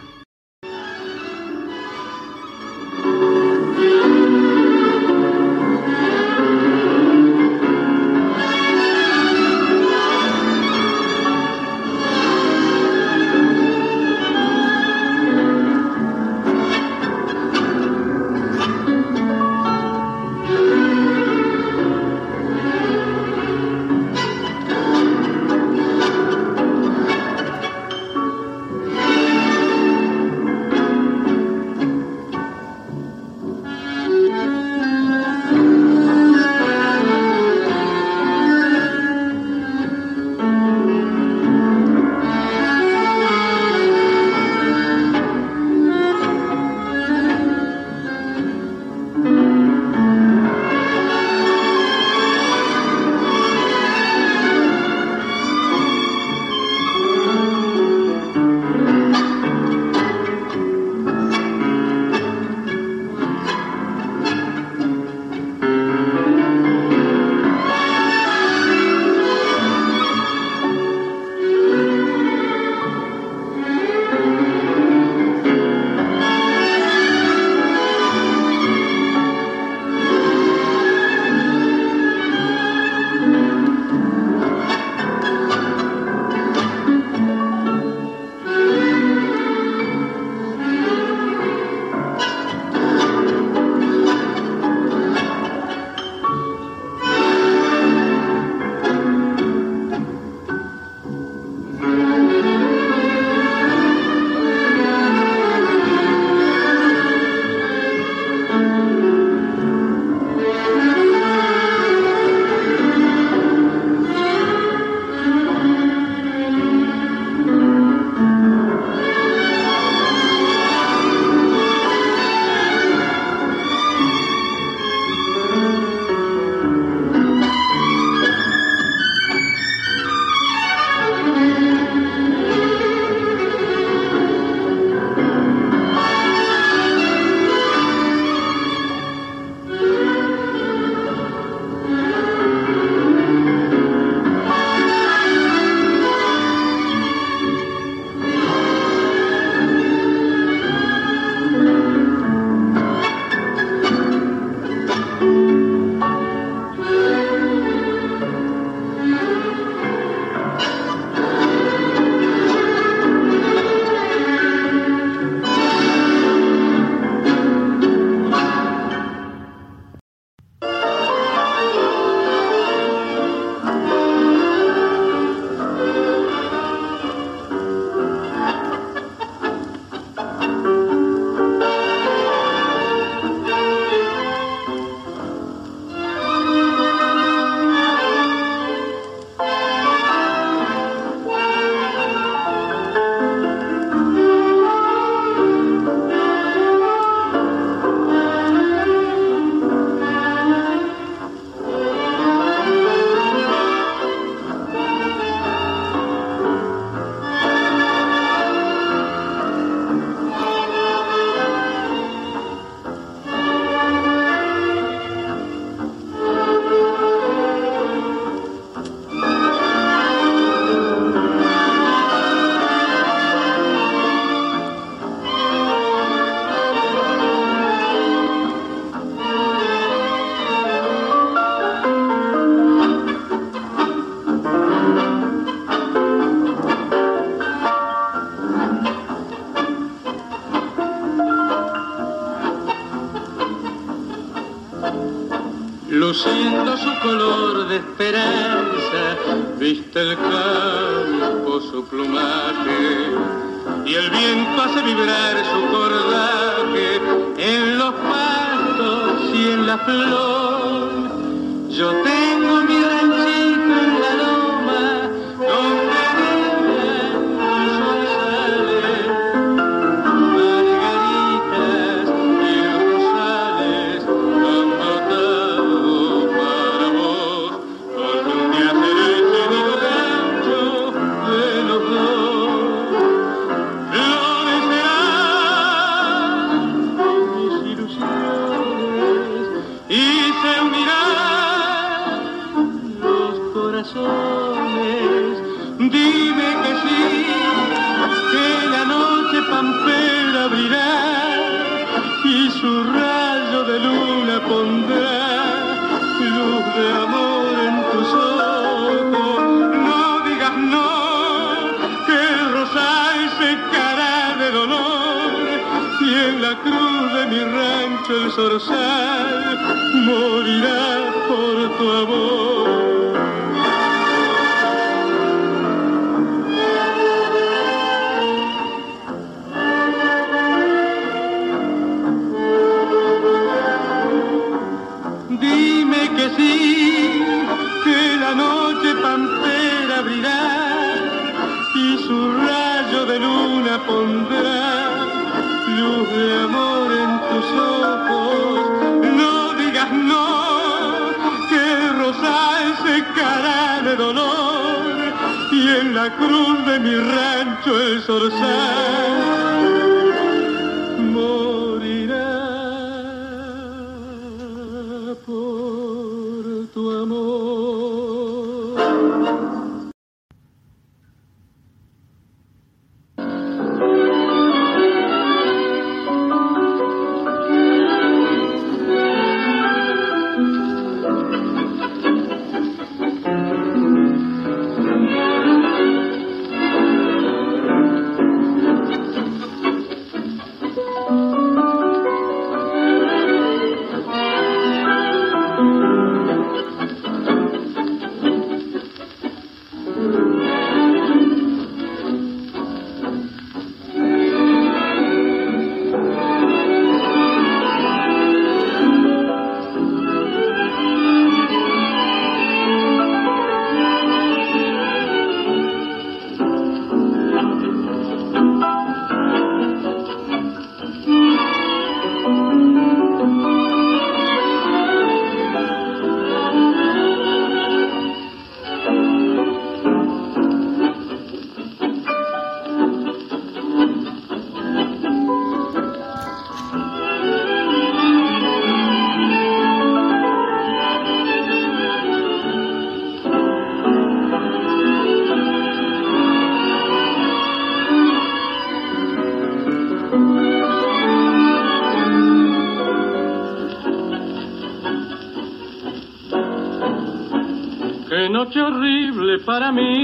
Para mí.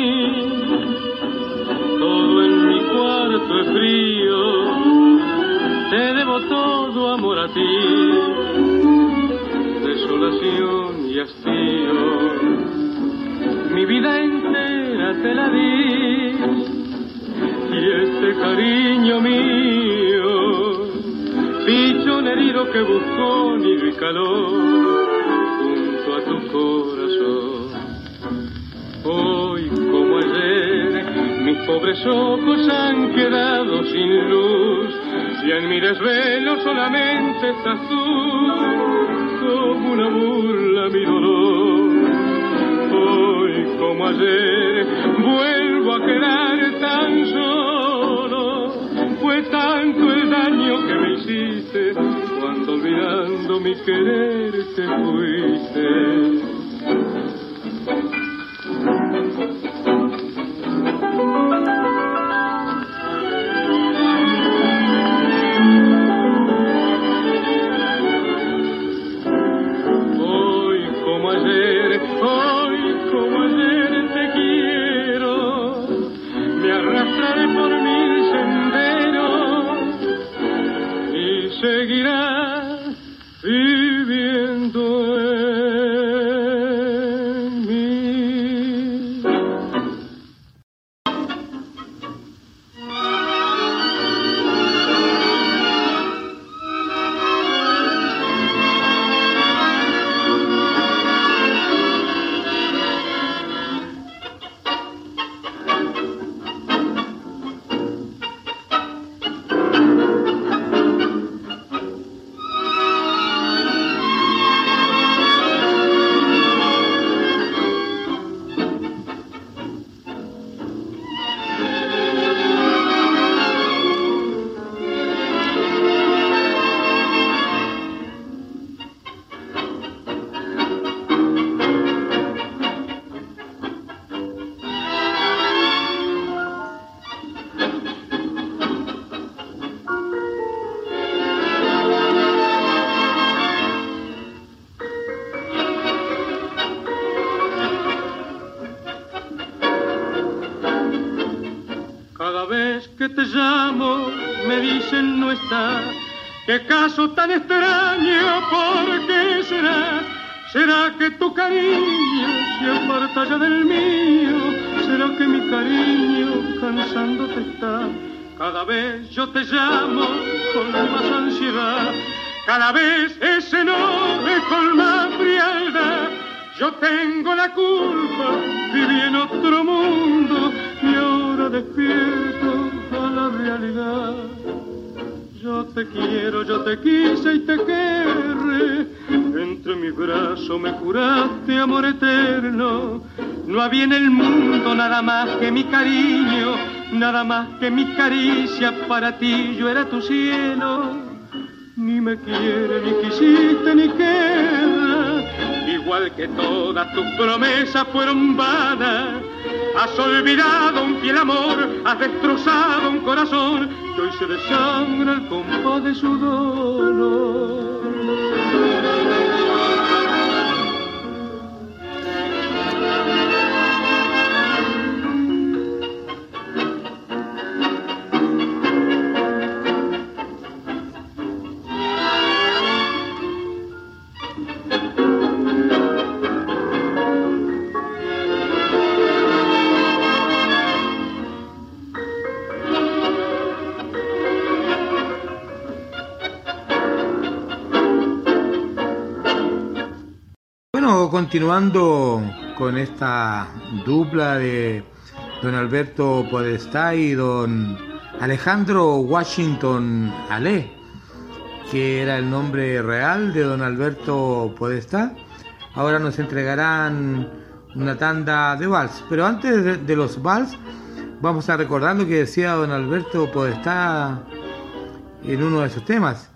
Llamo, me dicen no está. Qué caso tan extraño, ¿por qué será? ¿Será que tu cariño se aparta ya del mío? ¿Será que mi cariño cansándote está? Cada vez yo te llamo con más ansiedad, cada vez ese nombre con más frialdad. Yo tengo la culpa, viví en otro mundo y ahora despierto Yo te quiero, yo te quise y te querré. Entre mis brazos me juraste amor eterno. No había en el mundo nada más que mi cariño, nada más que mi caricia. Para ti yo era tu cielo. Ni me quiere, ni quisiste, ni queda. Igual que todas tus promesas fueron vanas. Has olvidado un fiel amor, has destrozado un corazón que hoy se desangra el compás de su dolor. Continuando con esta dupla de don Alberto Podestá y don Alejandro Washington Ale, que era el nombre real de don Alberto Podestá. Ahora nos entregarán una tanda de vals. Pero antes de, los vals, vamos a recordar lo que decía don Alberto Podestá en uno de sus temas.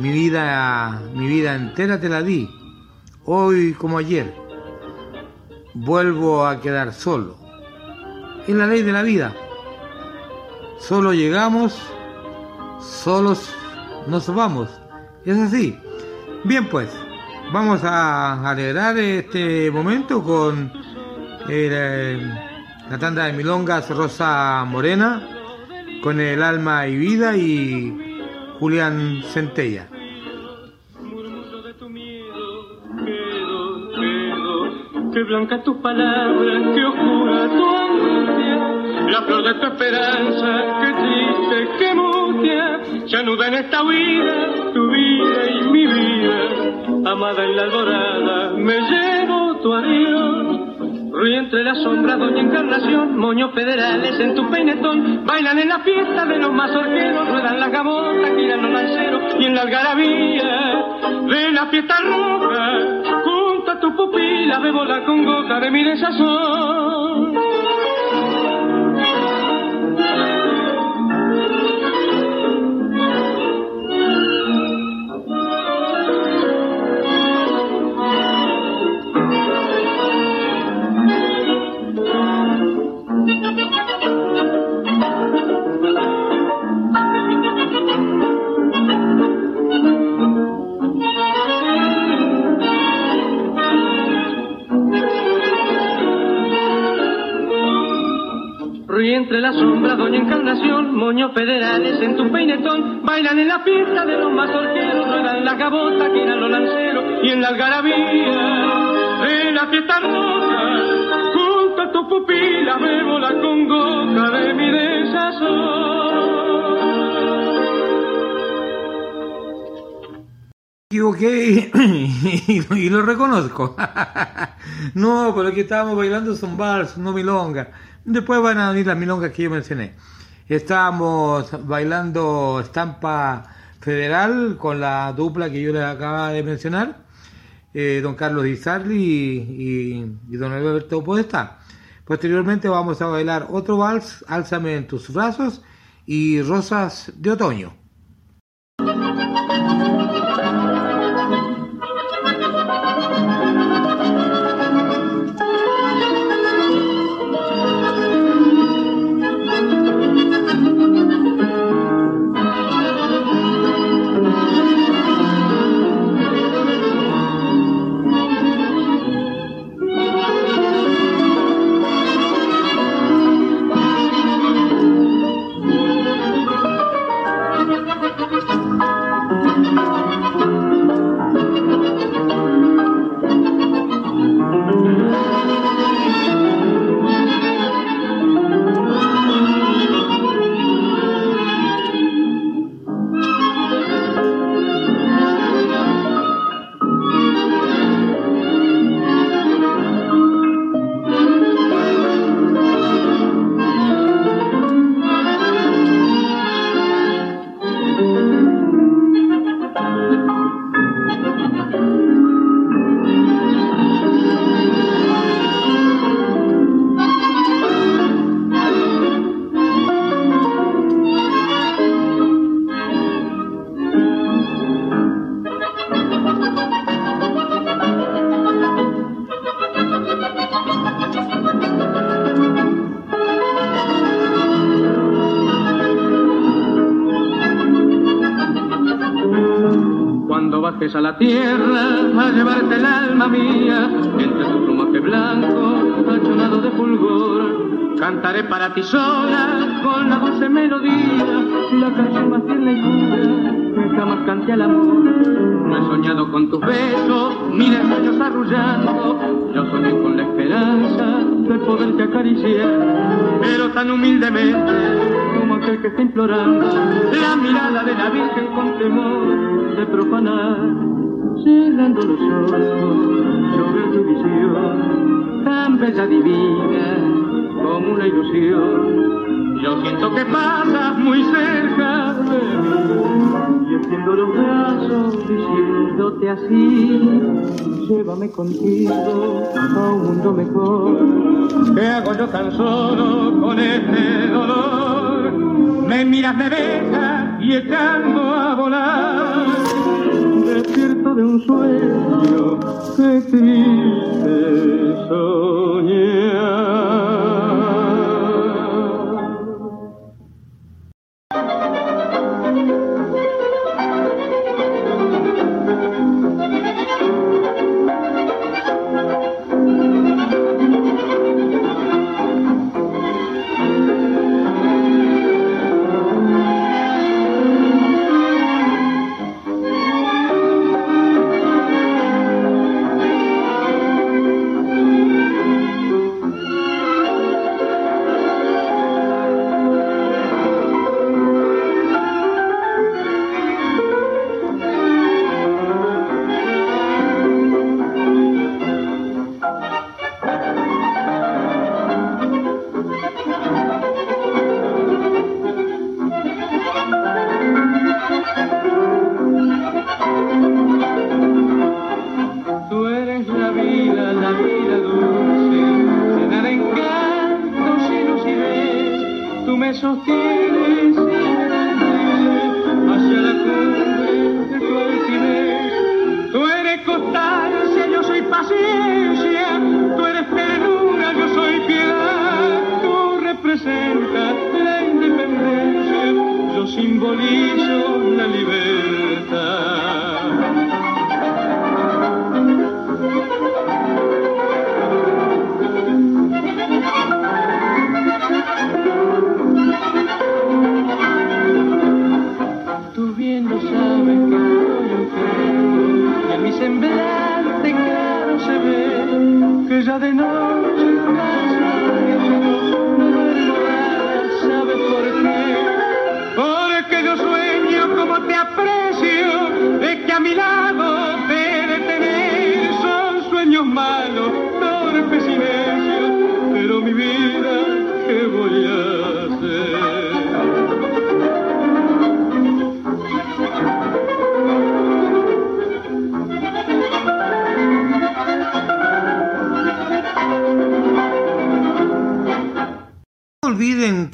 Mi vida, mi vida entera te la di. Hoy como ayer, vuelvo a quedar solo. Es la ley de la vida. Solo llegamos, solos nos vamos. Es así. Bien pues, vamos a alegrar este momento con eh, la tanda de milongas Rosa Morena, con el alma y vida y Julián Centella. Qué blanca tus palabras, qué oscura tu angustia, la flor de tu esperanza, qué triste, qué mutia, se anuda en esta vida, tu vida y mi vida, amada en la alborada, me llevo tu adiós. Ríe entre las sombras, doña Encarnación, moños federales en tu peinetón, bailan en la fiesta de los mazorqueros, ruedan las gabotas, giran los lanceros, y en la algarabía de la fiesta roja, junto a tu pupila bebo la congoja de mi desazón. Entre las sombras, doña Encarnación, moños federales en tu peinetón, bailan en la fiesta de los mazorqueros, ruedan la gabota, giran los lanceros, y en la algarabía de la fiesta roja, junto a tu pupila bebo la congoja de mi desazón. y lo reconozco. [LAUGHS] no, pero lo que estábamos bailando son vals, no milonga. Después van a venir las milongas que yo mencioné. Estábamos bailando estampa federal con la dupla que yo les acababa de mencionar, eh, don Carlos Di y don Alberto Podestá. Posteriormente vamos a bailar otro vals, Álzame en tus brazos y Rosas de Otoño. Humildemente como aquel que está implorando la mirada de la Virgen con temor de profanar. Cerrando los ojos, yo veo tu visión, tan bella divina como una ilusión. Yo siento que pasas muy cerca de mí y extiendo los brazos diciéndote así. Llévame contigo a un mundo mejor. ¿Qué hago yo tan solo con este dolor? Me miras, me besas y echando a volar. Despierto de un sueño que triste soñar.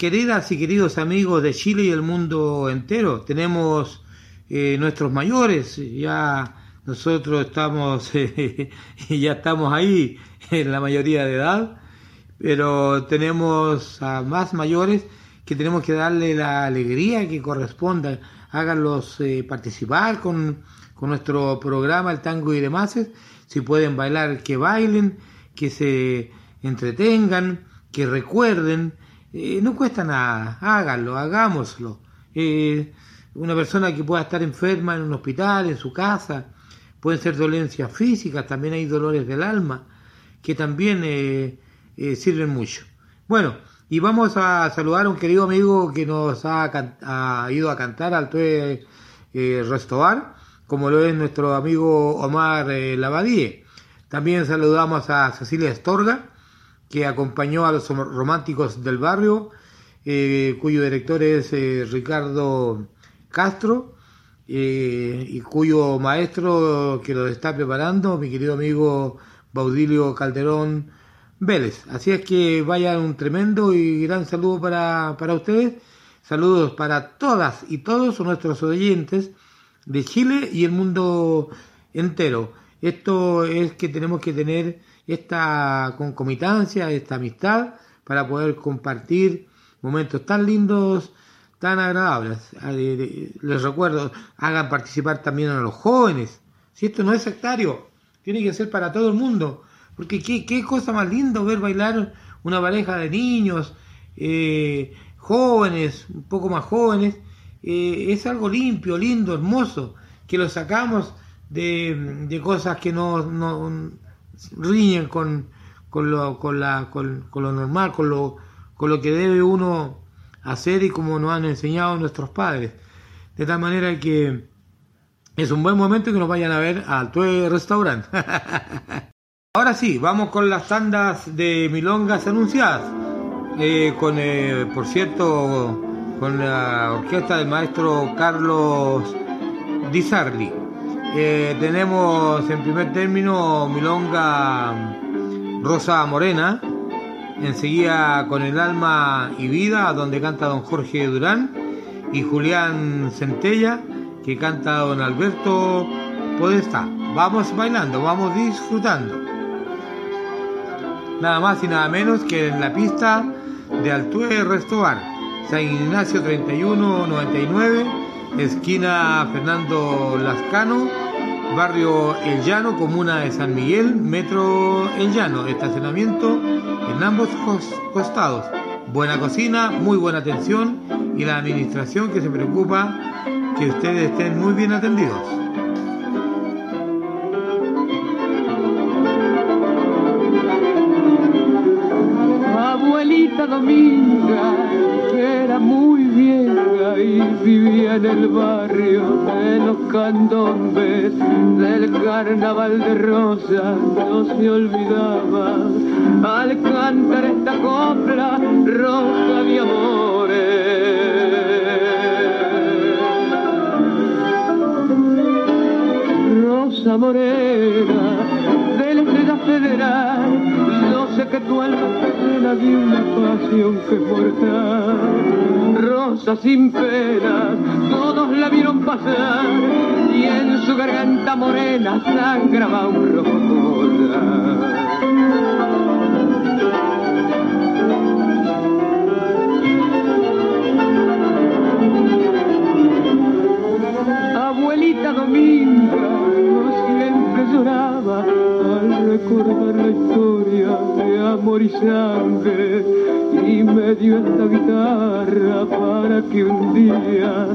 Queridas y queridos amigos de Chile y el mundo entero, tenemos eh, nuestros mayores, ya nosotros estamos, [LAUGHS] ya estamos ahí en la mayoría de edad, pero tenemos a más mayores que tenemos que darle la alegría que corresponda, háganlos eh, participar con, con nuestro programa El Tango y demás, si pueden bailar, que bailen, que se entretengan, que recuerden, eh, no cuesta nada, háganlo, hagámoslo. Eh, una persona que pueda estar enferma en un hospital, en su casa, pueden ser dolencias físicas, también hay dolores del alma, que también eh, eh, sirven mucho. Bueno, y vamos a saludar a un querido amigo que nos ha, ido a cantar al Tue Restobar, como lo es nuestro amigo Omar Lavadie. También saludamos a Cecilia Estorga, que acompañó a los románticos del barrio, eh, cuyo director es eh, Ricardo Castro, eh, y cuyo maestro que lo está preparando, mi querido amigo Baudilio Calderón Vélez. Así es que vaya un tremendo y gran saludo para, para ustedes. Saludos para todas y todos nuestros oyentes de Chile y el mundo entero. Esto es que tenemos que tener esta concomitancia, esta amistad, para poder compartir momentos tan lindos, tan agradables. Eh, Les recuerdo, hagan participar también a los jóvenes, Si esto no es sectario, tiene que ser para todo el mundo. Porque qué, qué cosa más lindo ver bailar una pareja de niños, eh, jóvenes, un poco más jóvenes. eh, es algo limpio, lindo, hermoso, que lo sacamos de, de cosas que no, no riñen con, con, lo, con, la, con, con lo normal, con lo, con lo que debe uno hacer y como nos han enseñado nuestros padres. De tal manera que es un buen momento que nos vayan a ver al Tue Restaurant. [LAUGHS] Ahora sí, vamos con las tandas de milongas anunciadas. Eh, con, eh, por cierto, con la orquesta del maestro Carlos Di Sarli. Eh, tenemos en primer término milonga Rosa Morena, enseguida con el alma y vida, donde canta don Jorge Durán, y Julián Centella, que canta don Alberto Podestá. Vamos bailando, vamos disfrutando. Nada más y nada menos que en la pista de Altue Restaurant, San Ignacio 3199, esquina Fernando Lascano, barrio El Llano, comuna de San Miguel, metro El Llano, estacionamiento en ambos cos- costados. Buena cocina, muy buena atención y la administración que se preocupa que ustedes estén muy bien atendidos. Abuelita Dominga, en el barrio de los candombes del carnaval de Rosa, no se olvidaba al cantar esta copla roja de amores. Rosa Morena, de la estrella federal, no sé que tu alma llena de una pasión que es. Rosa sin penas, vieron pasar, y en su garganta morena sangraba un rojo. Abuelita Dominga lloraba al recordar la historia de amor y sangre y me dio esta guitarra para que un día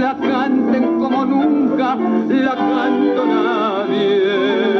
la canten como nunca la canto nadie.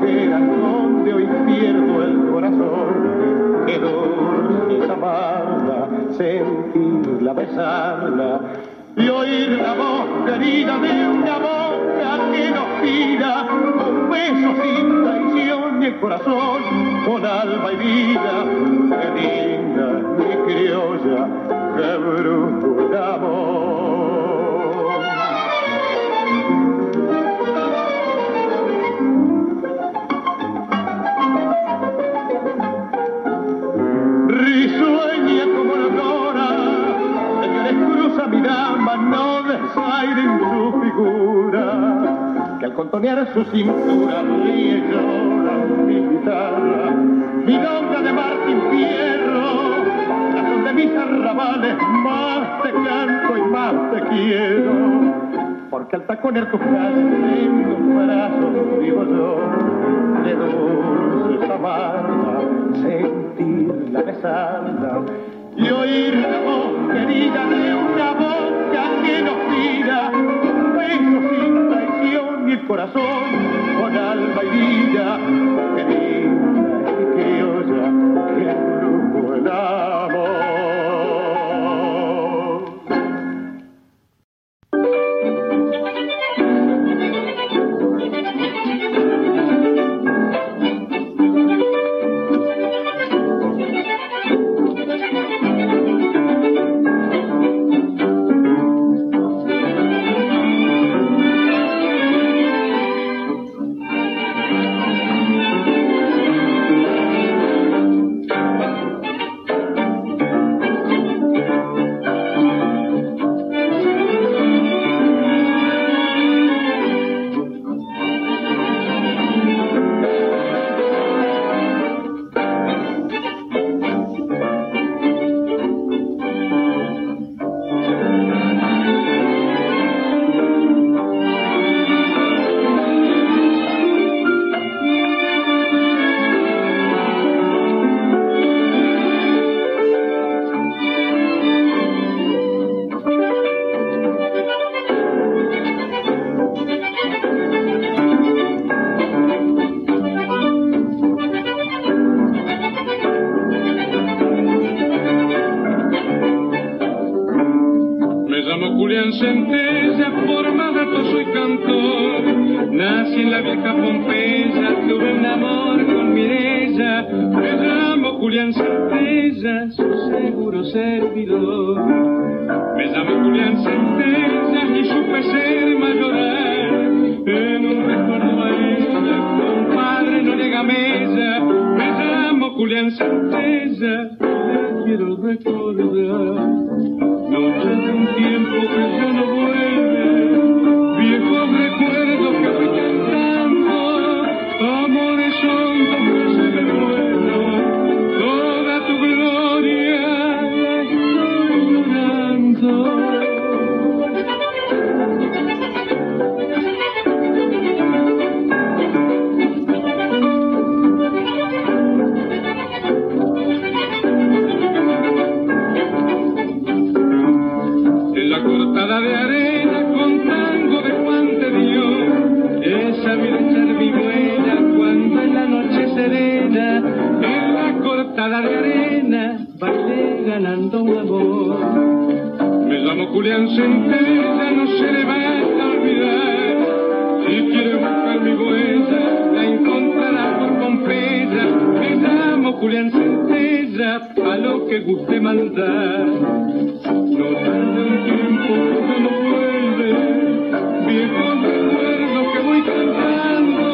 Donde hoy pierdo el corazón, que dulce es amarla, sentirla, besarla, y oír la voz querida de una boca que nos pida un beso sin traición y el corazón con alma y vida. Qué linda mi criolla, su cintura y llora mi guitarra, mi donga de Martín Fierro, la son de mis arrabales, más te canto y más te quiero, porque al taconer tus calles en tus brazos vivo yo, de dulces amarga, sentirla besarla corazón con alma y vida Julián Centella, la quiero recordar. Noche de un tiempo que ya no vuelve, de arena, bailé ganando un amor. Me llamo Julián Centella, no se le va a olvidar. Si quiere buscar mi huella, la encontrará por Pompeya. Me llamo Julián Centella, a lo que guste mandar. No tarda un tiempo que no vuelve, viejo recuerdo que voy cantando,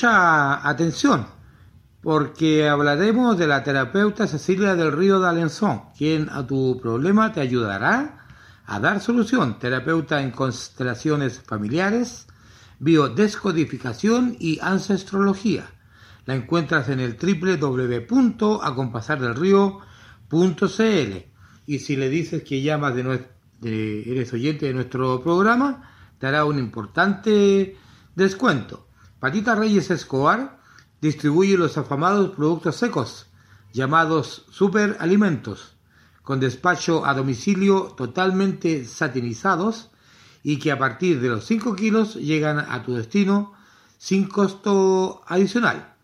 mucha atención, porque hablaremos de la terapeuta Cecilia del Río de Alençon, quien a tu problema te ayudará a dar solución. Terapeuta en constelaciones familiares, biodescodificación y ancestrología. La encuentras en el www.acompasardelrío.cl y si le dices que llamas de, de- eres oyente de nuestro programa, te hará un importante descuento. Patita Reyes Escobar distribuye los afamados productos secos llamados superalimentos con despacho a domicilio totalmente satinizados y que a partir de los 5 kilos llegan a tu destino sin costo adicional.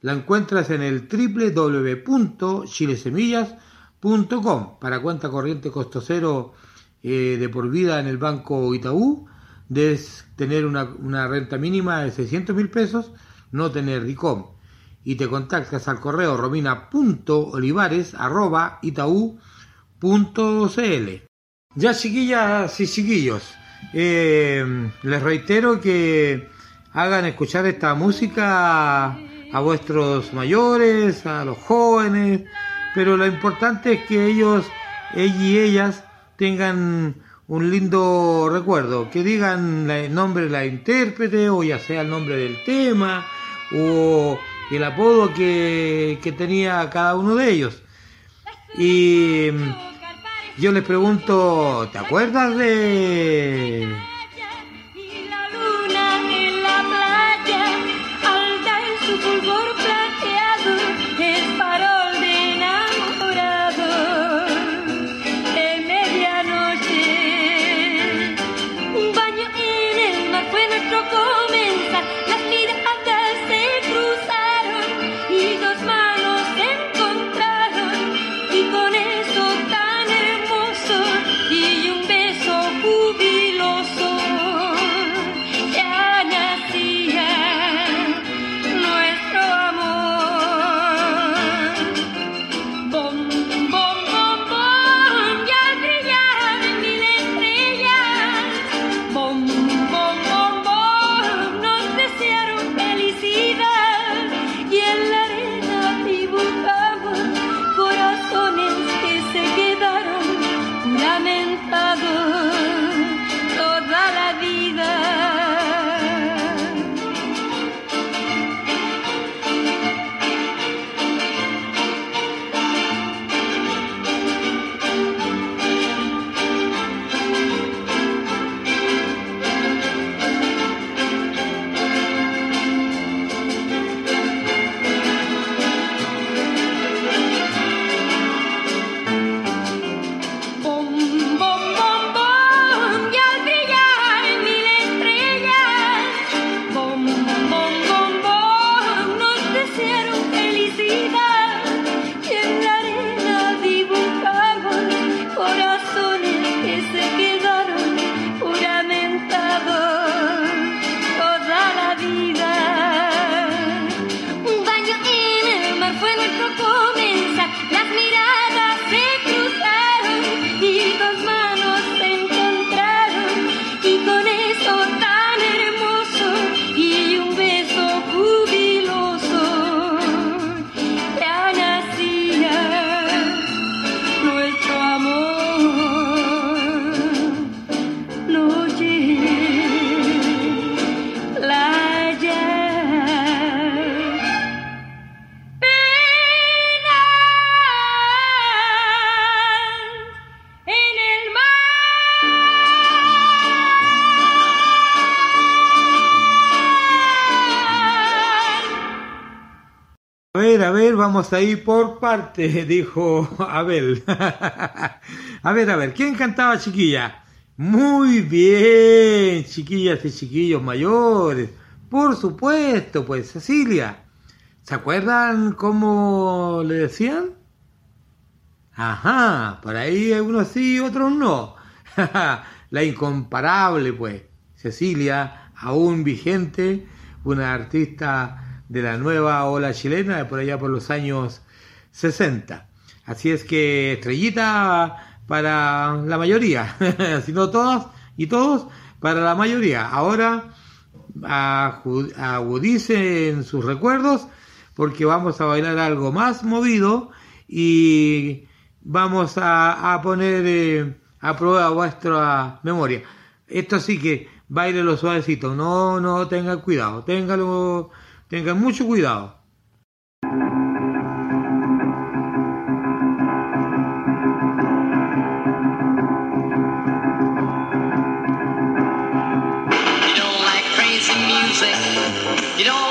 la encuentras en el www.chilesemillas.com para cuenta corriente costo cero eh, de por vida en el banco Itaú. Debes tener una, una renta mínima de 600 mil pesos, no tener DICOM. Y te contactas al correo romina.olivares.itaú.cl. Ya chiquillas y chiquillos, eh, les reitero que hagan escuchar esta música a vuestros mayores, a los jóvenes, pero lo importante es que ellos, ellos y ellas tengan un lindo recuerdo, que digan el nombre de la intérprete o ya sea el nombre del tema o el apodo que, que tenía cada uno de ellos. Y mm, yo les pregunto, ¿te acuerdas de vamos a ir por parte, [LAUGHS] dijo Abel. [LAUGHS] a ver, a ver, ¿quién cantaba chiquilla? Muy bien, chiquillas y chiquillos mayores. Por supuesto, pues Cecilia. ¿Se acuerdan cómo le decían? Ajá, por ahí unos sí, otros no. [LAUGHS] La incomparable, pues. Cecilia, aún vigente, una artista de la nueva ola chilena por allá por los años 60. Así es que estrellita para la mayoría, [LAUGHS] si no todas y todos, para la mayoría. Ahora agudicen sus recuerdos porque vamos a bailar algo más movido y vamos a, poner eh, a prueba vuestra memoria. Esto sí que bailelo suavecito, no, no tengan cuidado, téngalo, tengan mucho cuidado. You don't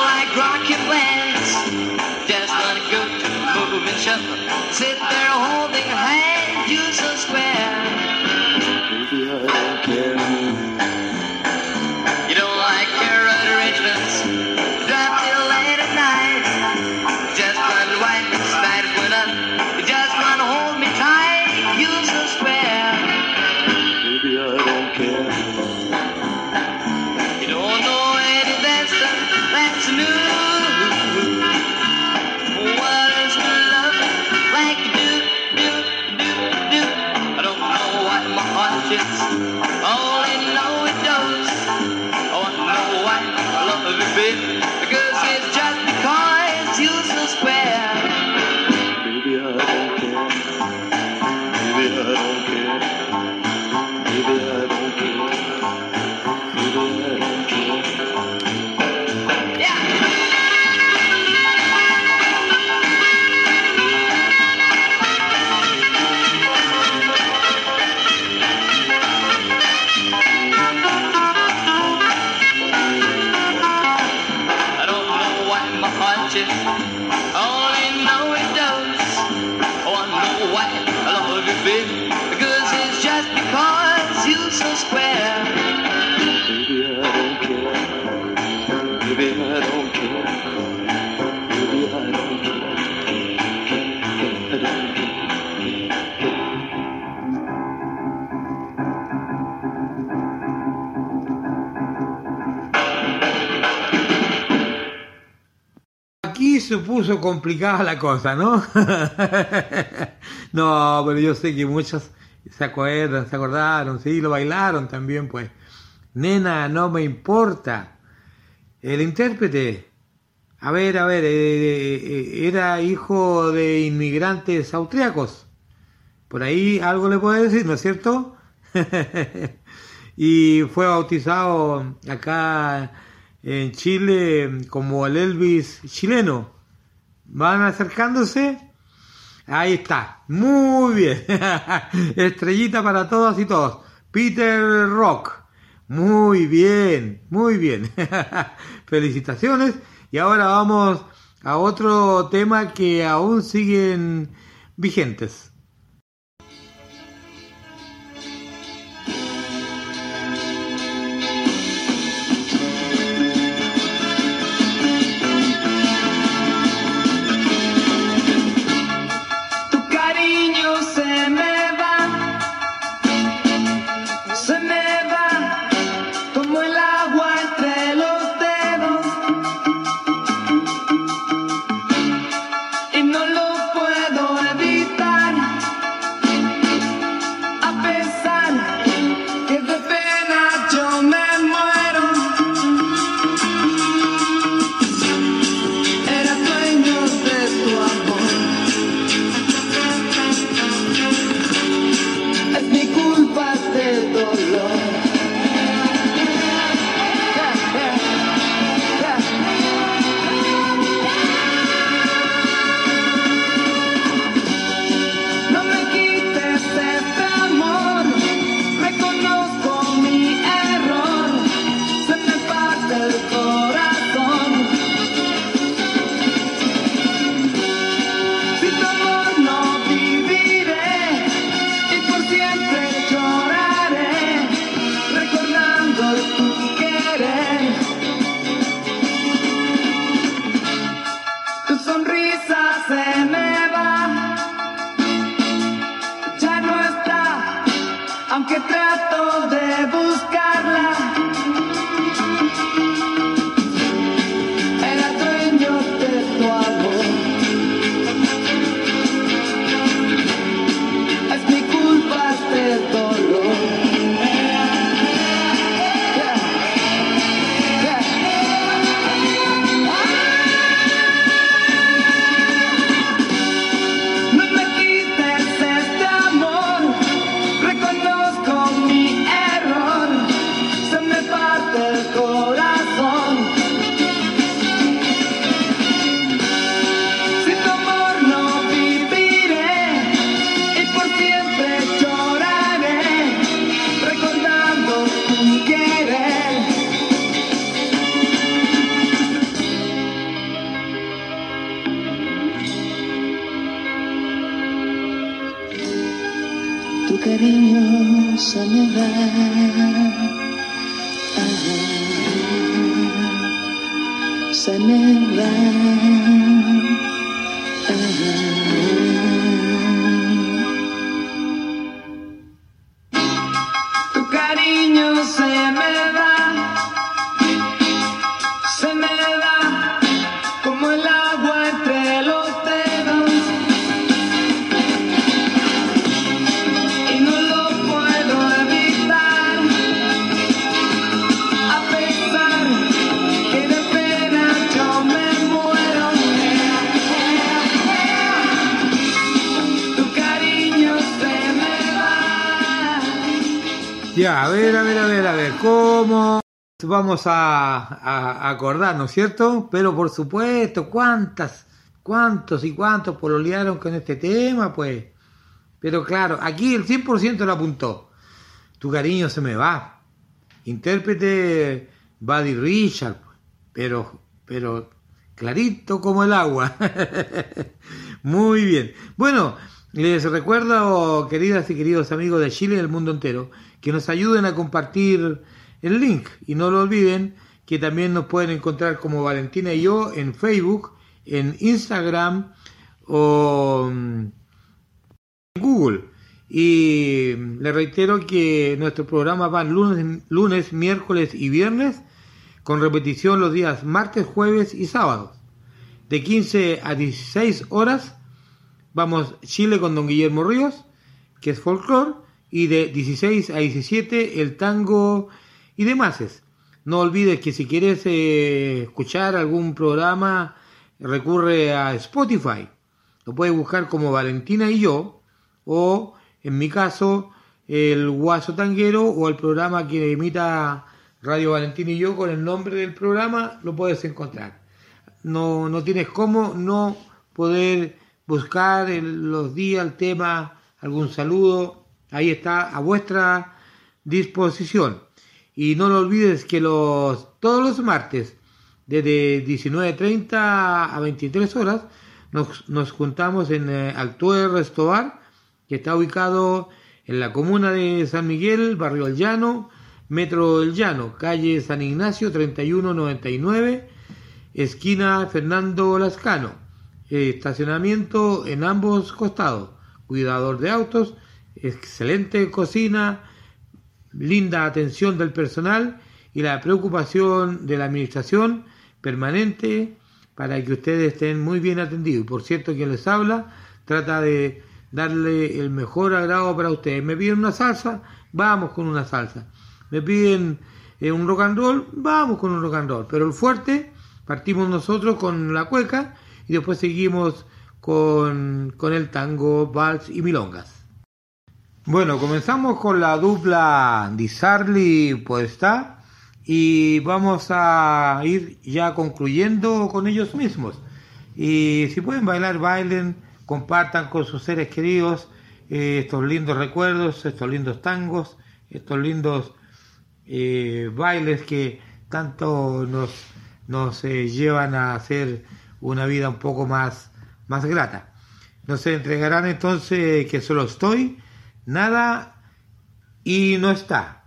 puso complicada la cosa, ¿no? [LAUGHS] no, pero yo sé que muchos se acuerdan, se acordaron, sí, lo bailaron también, pues. Nena, no me importa. El intérprete, a ver, a ver, eh, eh, era hijo de inmigrantes austriacos. Por ahí algo le puedo decir, ¿no es cierto? [LAUGHS] y fue bautizado acá en Chile como el Elvis chileno. Van acercándose. Ahí está. Muy bien. [LAUGHS] Estrellita para todas y todos. Peter Rock. Muy bien. Muy bien. [LAUGHS] Felicitaciones. Y ahora vamos a otro tema que aún siguen vigentes. Vamos a, a acordar, ¿no es cierto? Pero por supuesto, ¿cuántas, cuántos y cuántos pololearon con este tema, pues? Pero claro, aquí el 100% lo apuntó. Tu cariño se me va. Intérprete Buddy Richard, pero, pero clarito como el agua. [LAUGHS] Muy bien. Bueno, les recuerdo, queridas y queridos amigos de Chile y del mundo entero, que nos ayuden a compartir el link y no lo olviden que también nos pueden encontrar como Valentina y yo en Facebook, en Instagram o mm, en Google. Y les reitero que nuestros programas van lunes, lunes, miércoles y viernes, con repetición los días martes, jueves y sábados. De 15 a 16 horas vamos Chile con Don Guillermo Ríos, que es folclore, y de 16 a 17 el tango y demás. No olvides que si quieres eh, escuchar algún programa, recurre a Spotify. Lo puedes buscar como Valentina y yo, o en mi caso, el Guaso Tanguero o el programa que imita Radio Valentina y yo con el nombre del programa, lo puedes encontrar. No, no tienes cómo no poder buscar el- los días, el tema, algún saludo. Ahí está a vuestra disposición. Y no lo olvides que los, todos los martes, desde 19.30 a 23 horas, nos, nos juntamos en eh, Actué Restobar, que está ubicado en la comuna de San Miguel, barrio El Llano, metro El Llano, calle San Ignacio 3199, esquina Fernando Lascano. Estacionamiento en ambos costados, cuidador de autos, excelente cocina, linda atención del personal y la preocupación de la administración permanente para que ustedes estén muy bien atendidos. Por cierto, quien les habla trata de darle el mejor agrado para ustedes. Me piden una salsa, vamos con una salsa. Me piden eh, un rock and roll, vamos con un rock and roll. Pero el fuerte, partimos nosotros con la cueca y después seguimos con, con el tango, vals y milongas. Bueno, comenzamos con la dupla Di Sarli Podestá y vamos a ir ya concluyendo con ellos mismos. Y si pueden bailar, bailen, compartan con sus seres queridos eh, estos lindos recuerdos, estos lindos tangos, estos lindos eh, bailes que tanto nos, nos eh, llevan a hacer una vida un poco más, más grata. Nos entregarán entonces que solo estoy, nada y no está.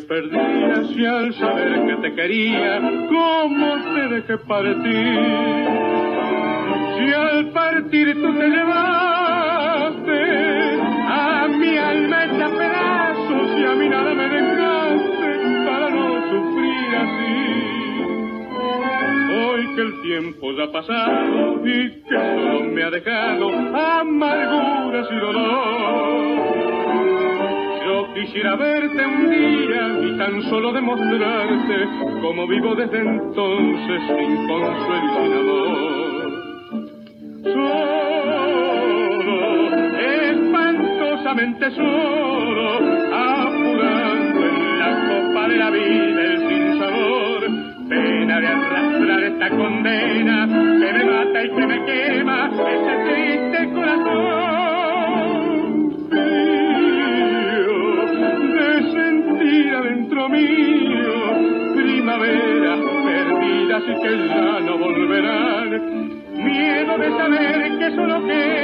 Te al saber que te quería, ¿cómo te dejé partir? Si al partir tú te llevaste a mi alma hecha pedazos y a mí nada me dejaste para no sufrir así. Hoy que el tiempo ha pasado y que solo me ha dejado amarguras y dolor. Quisiera verte un día y tan solo demostrarte cómo vivo desde entonces sin consuelo y sin amor. Solo, espantosamente solo, apurando en la copa de la vida el sinsabor. Pena de arrastrar esta condena que me mata y que me quema ese primaveras perdidas y que ya no volverán. Miedo de saber que solo queda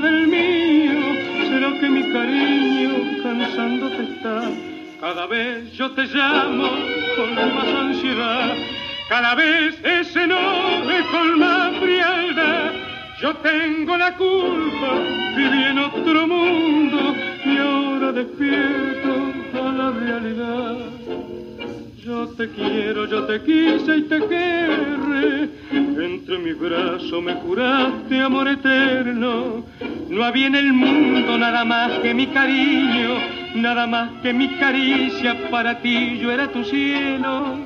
del mío. Será que mi cariño cansándote está. Cada vez yo te llamo con más ansiedad. Cada vez ese nombre con más frialdad. Yo tengo la culpa, viví en otro mundo y ahora despierto a la realidad. Yo te quiero, yo te quise y te querré. Entre mis brazos me juraste amor eterno. No había en el mundo nada más que mi cariño, nada más que mi caricia para ti. Yo era tu cielo.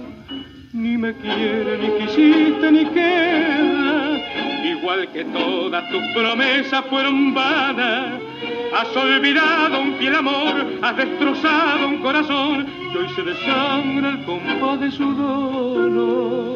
Ni me quiere, ni quisiste, ni queda. Igual que todas tus promesas fueron vanas. Has olvidado un fiel amor, has destrozado un corazón que hoy se desangra el compás de su dolor.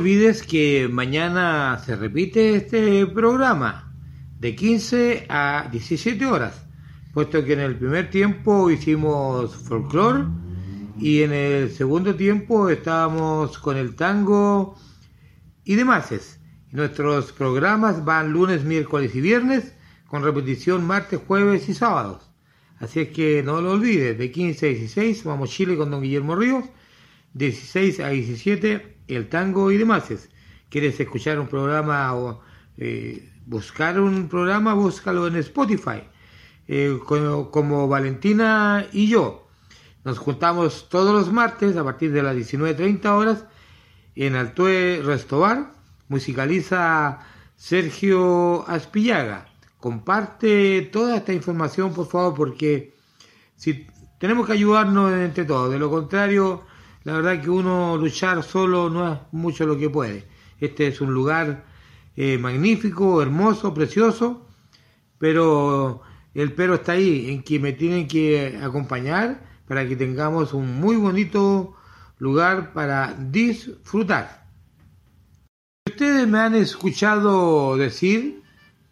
Olvides que mañana se repite este programa de 15 a 17 horas, puesto que en el primer tiempo hicimos folclore y en el segundo tiempo estábamos con el tango y demás. Nuestros programas van lunes, miércoles y viernes con repetición martes, jueves y sábados. Así es que no lo olvides, de 15 a 16 vamos Chile con don Guillermo Ríos, 16 a 17 el tango y demás. ¿Quieres escuchar un programa o eh, buscar un programa? Búscalo en Spotify, eh, como, como Valentina y yo. Nos juntamos todos los martes a partir de las 19.30 horas en Altue Restobar. Musicaliza Sergio Aspillaga. Comparte toda esta información, por favor, porque si tenemos que ayudarnos entre todos. De lo contrario, la verdad que uno luchar solo no es mucho lo que puede. Este es un lugar eh, magnífico, hermoso, precioso, pero el pero está ahí, en que me tienen que acompañar para que tengamos un muy bonito lugar para disfrutar. Ustedes me han escuchado decir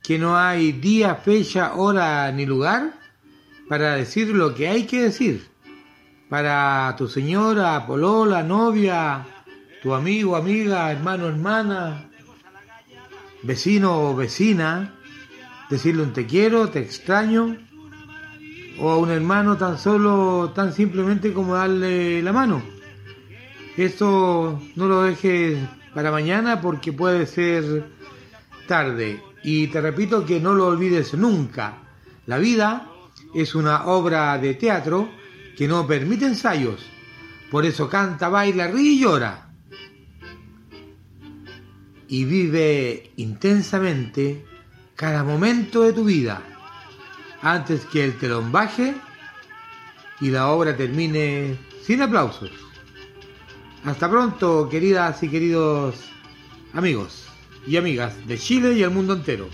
que no hay día, fecha, hora ni lugar para decir lo que hay que decir para tu señora, polola, novia, tu amigo, amiga, hermano, hermana, vecino o vecina, decirle un te quiero, te extraño, o a un hermano tan solo, tan simplemente como darle la mano. Esto no lo dejes para mañana porque puede ser tarde. Y te repito que no lo olvides nunca. La vida es una obra de teatro que no permite ensayos. Por eso canta, baila, ríe y llora. Y vive intensamente cada momento de tu vida antes que el telón baje y la obra termine sin aplausos. Hasta pronto, queridas y queridos amigos y amigas de Chile y el mundo entero.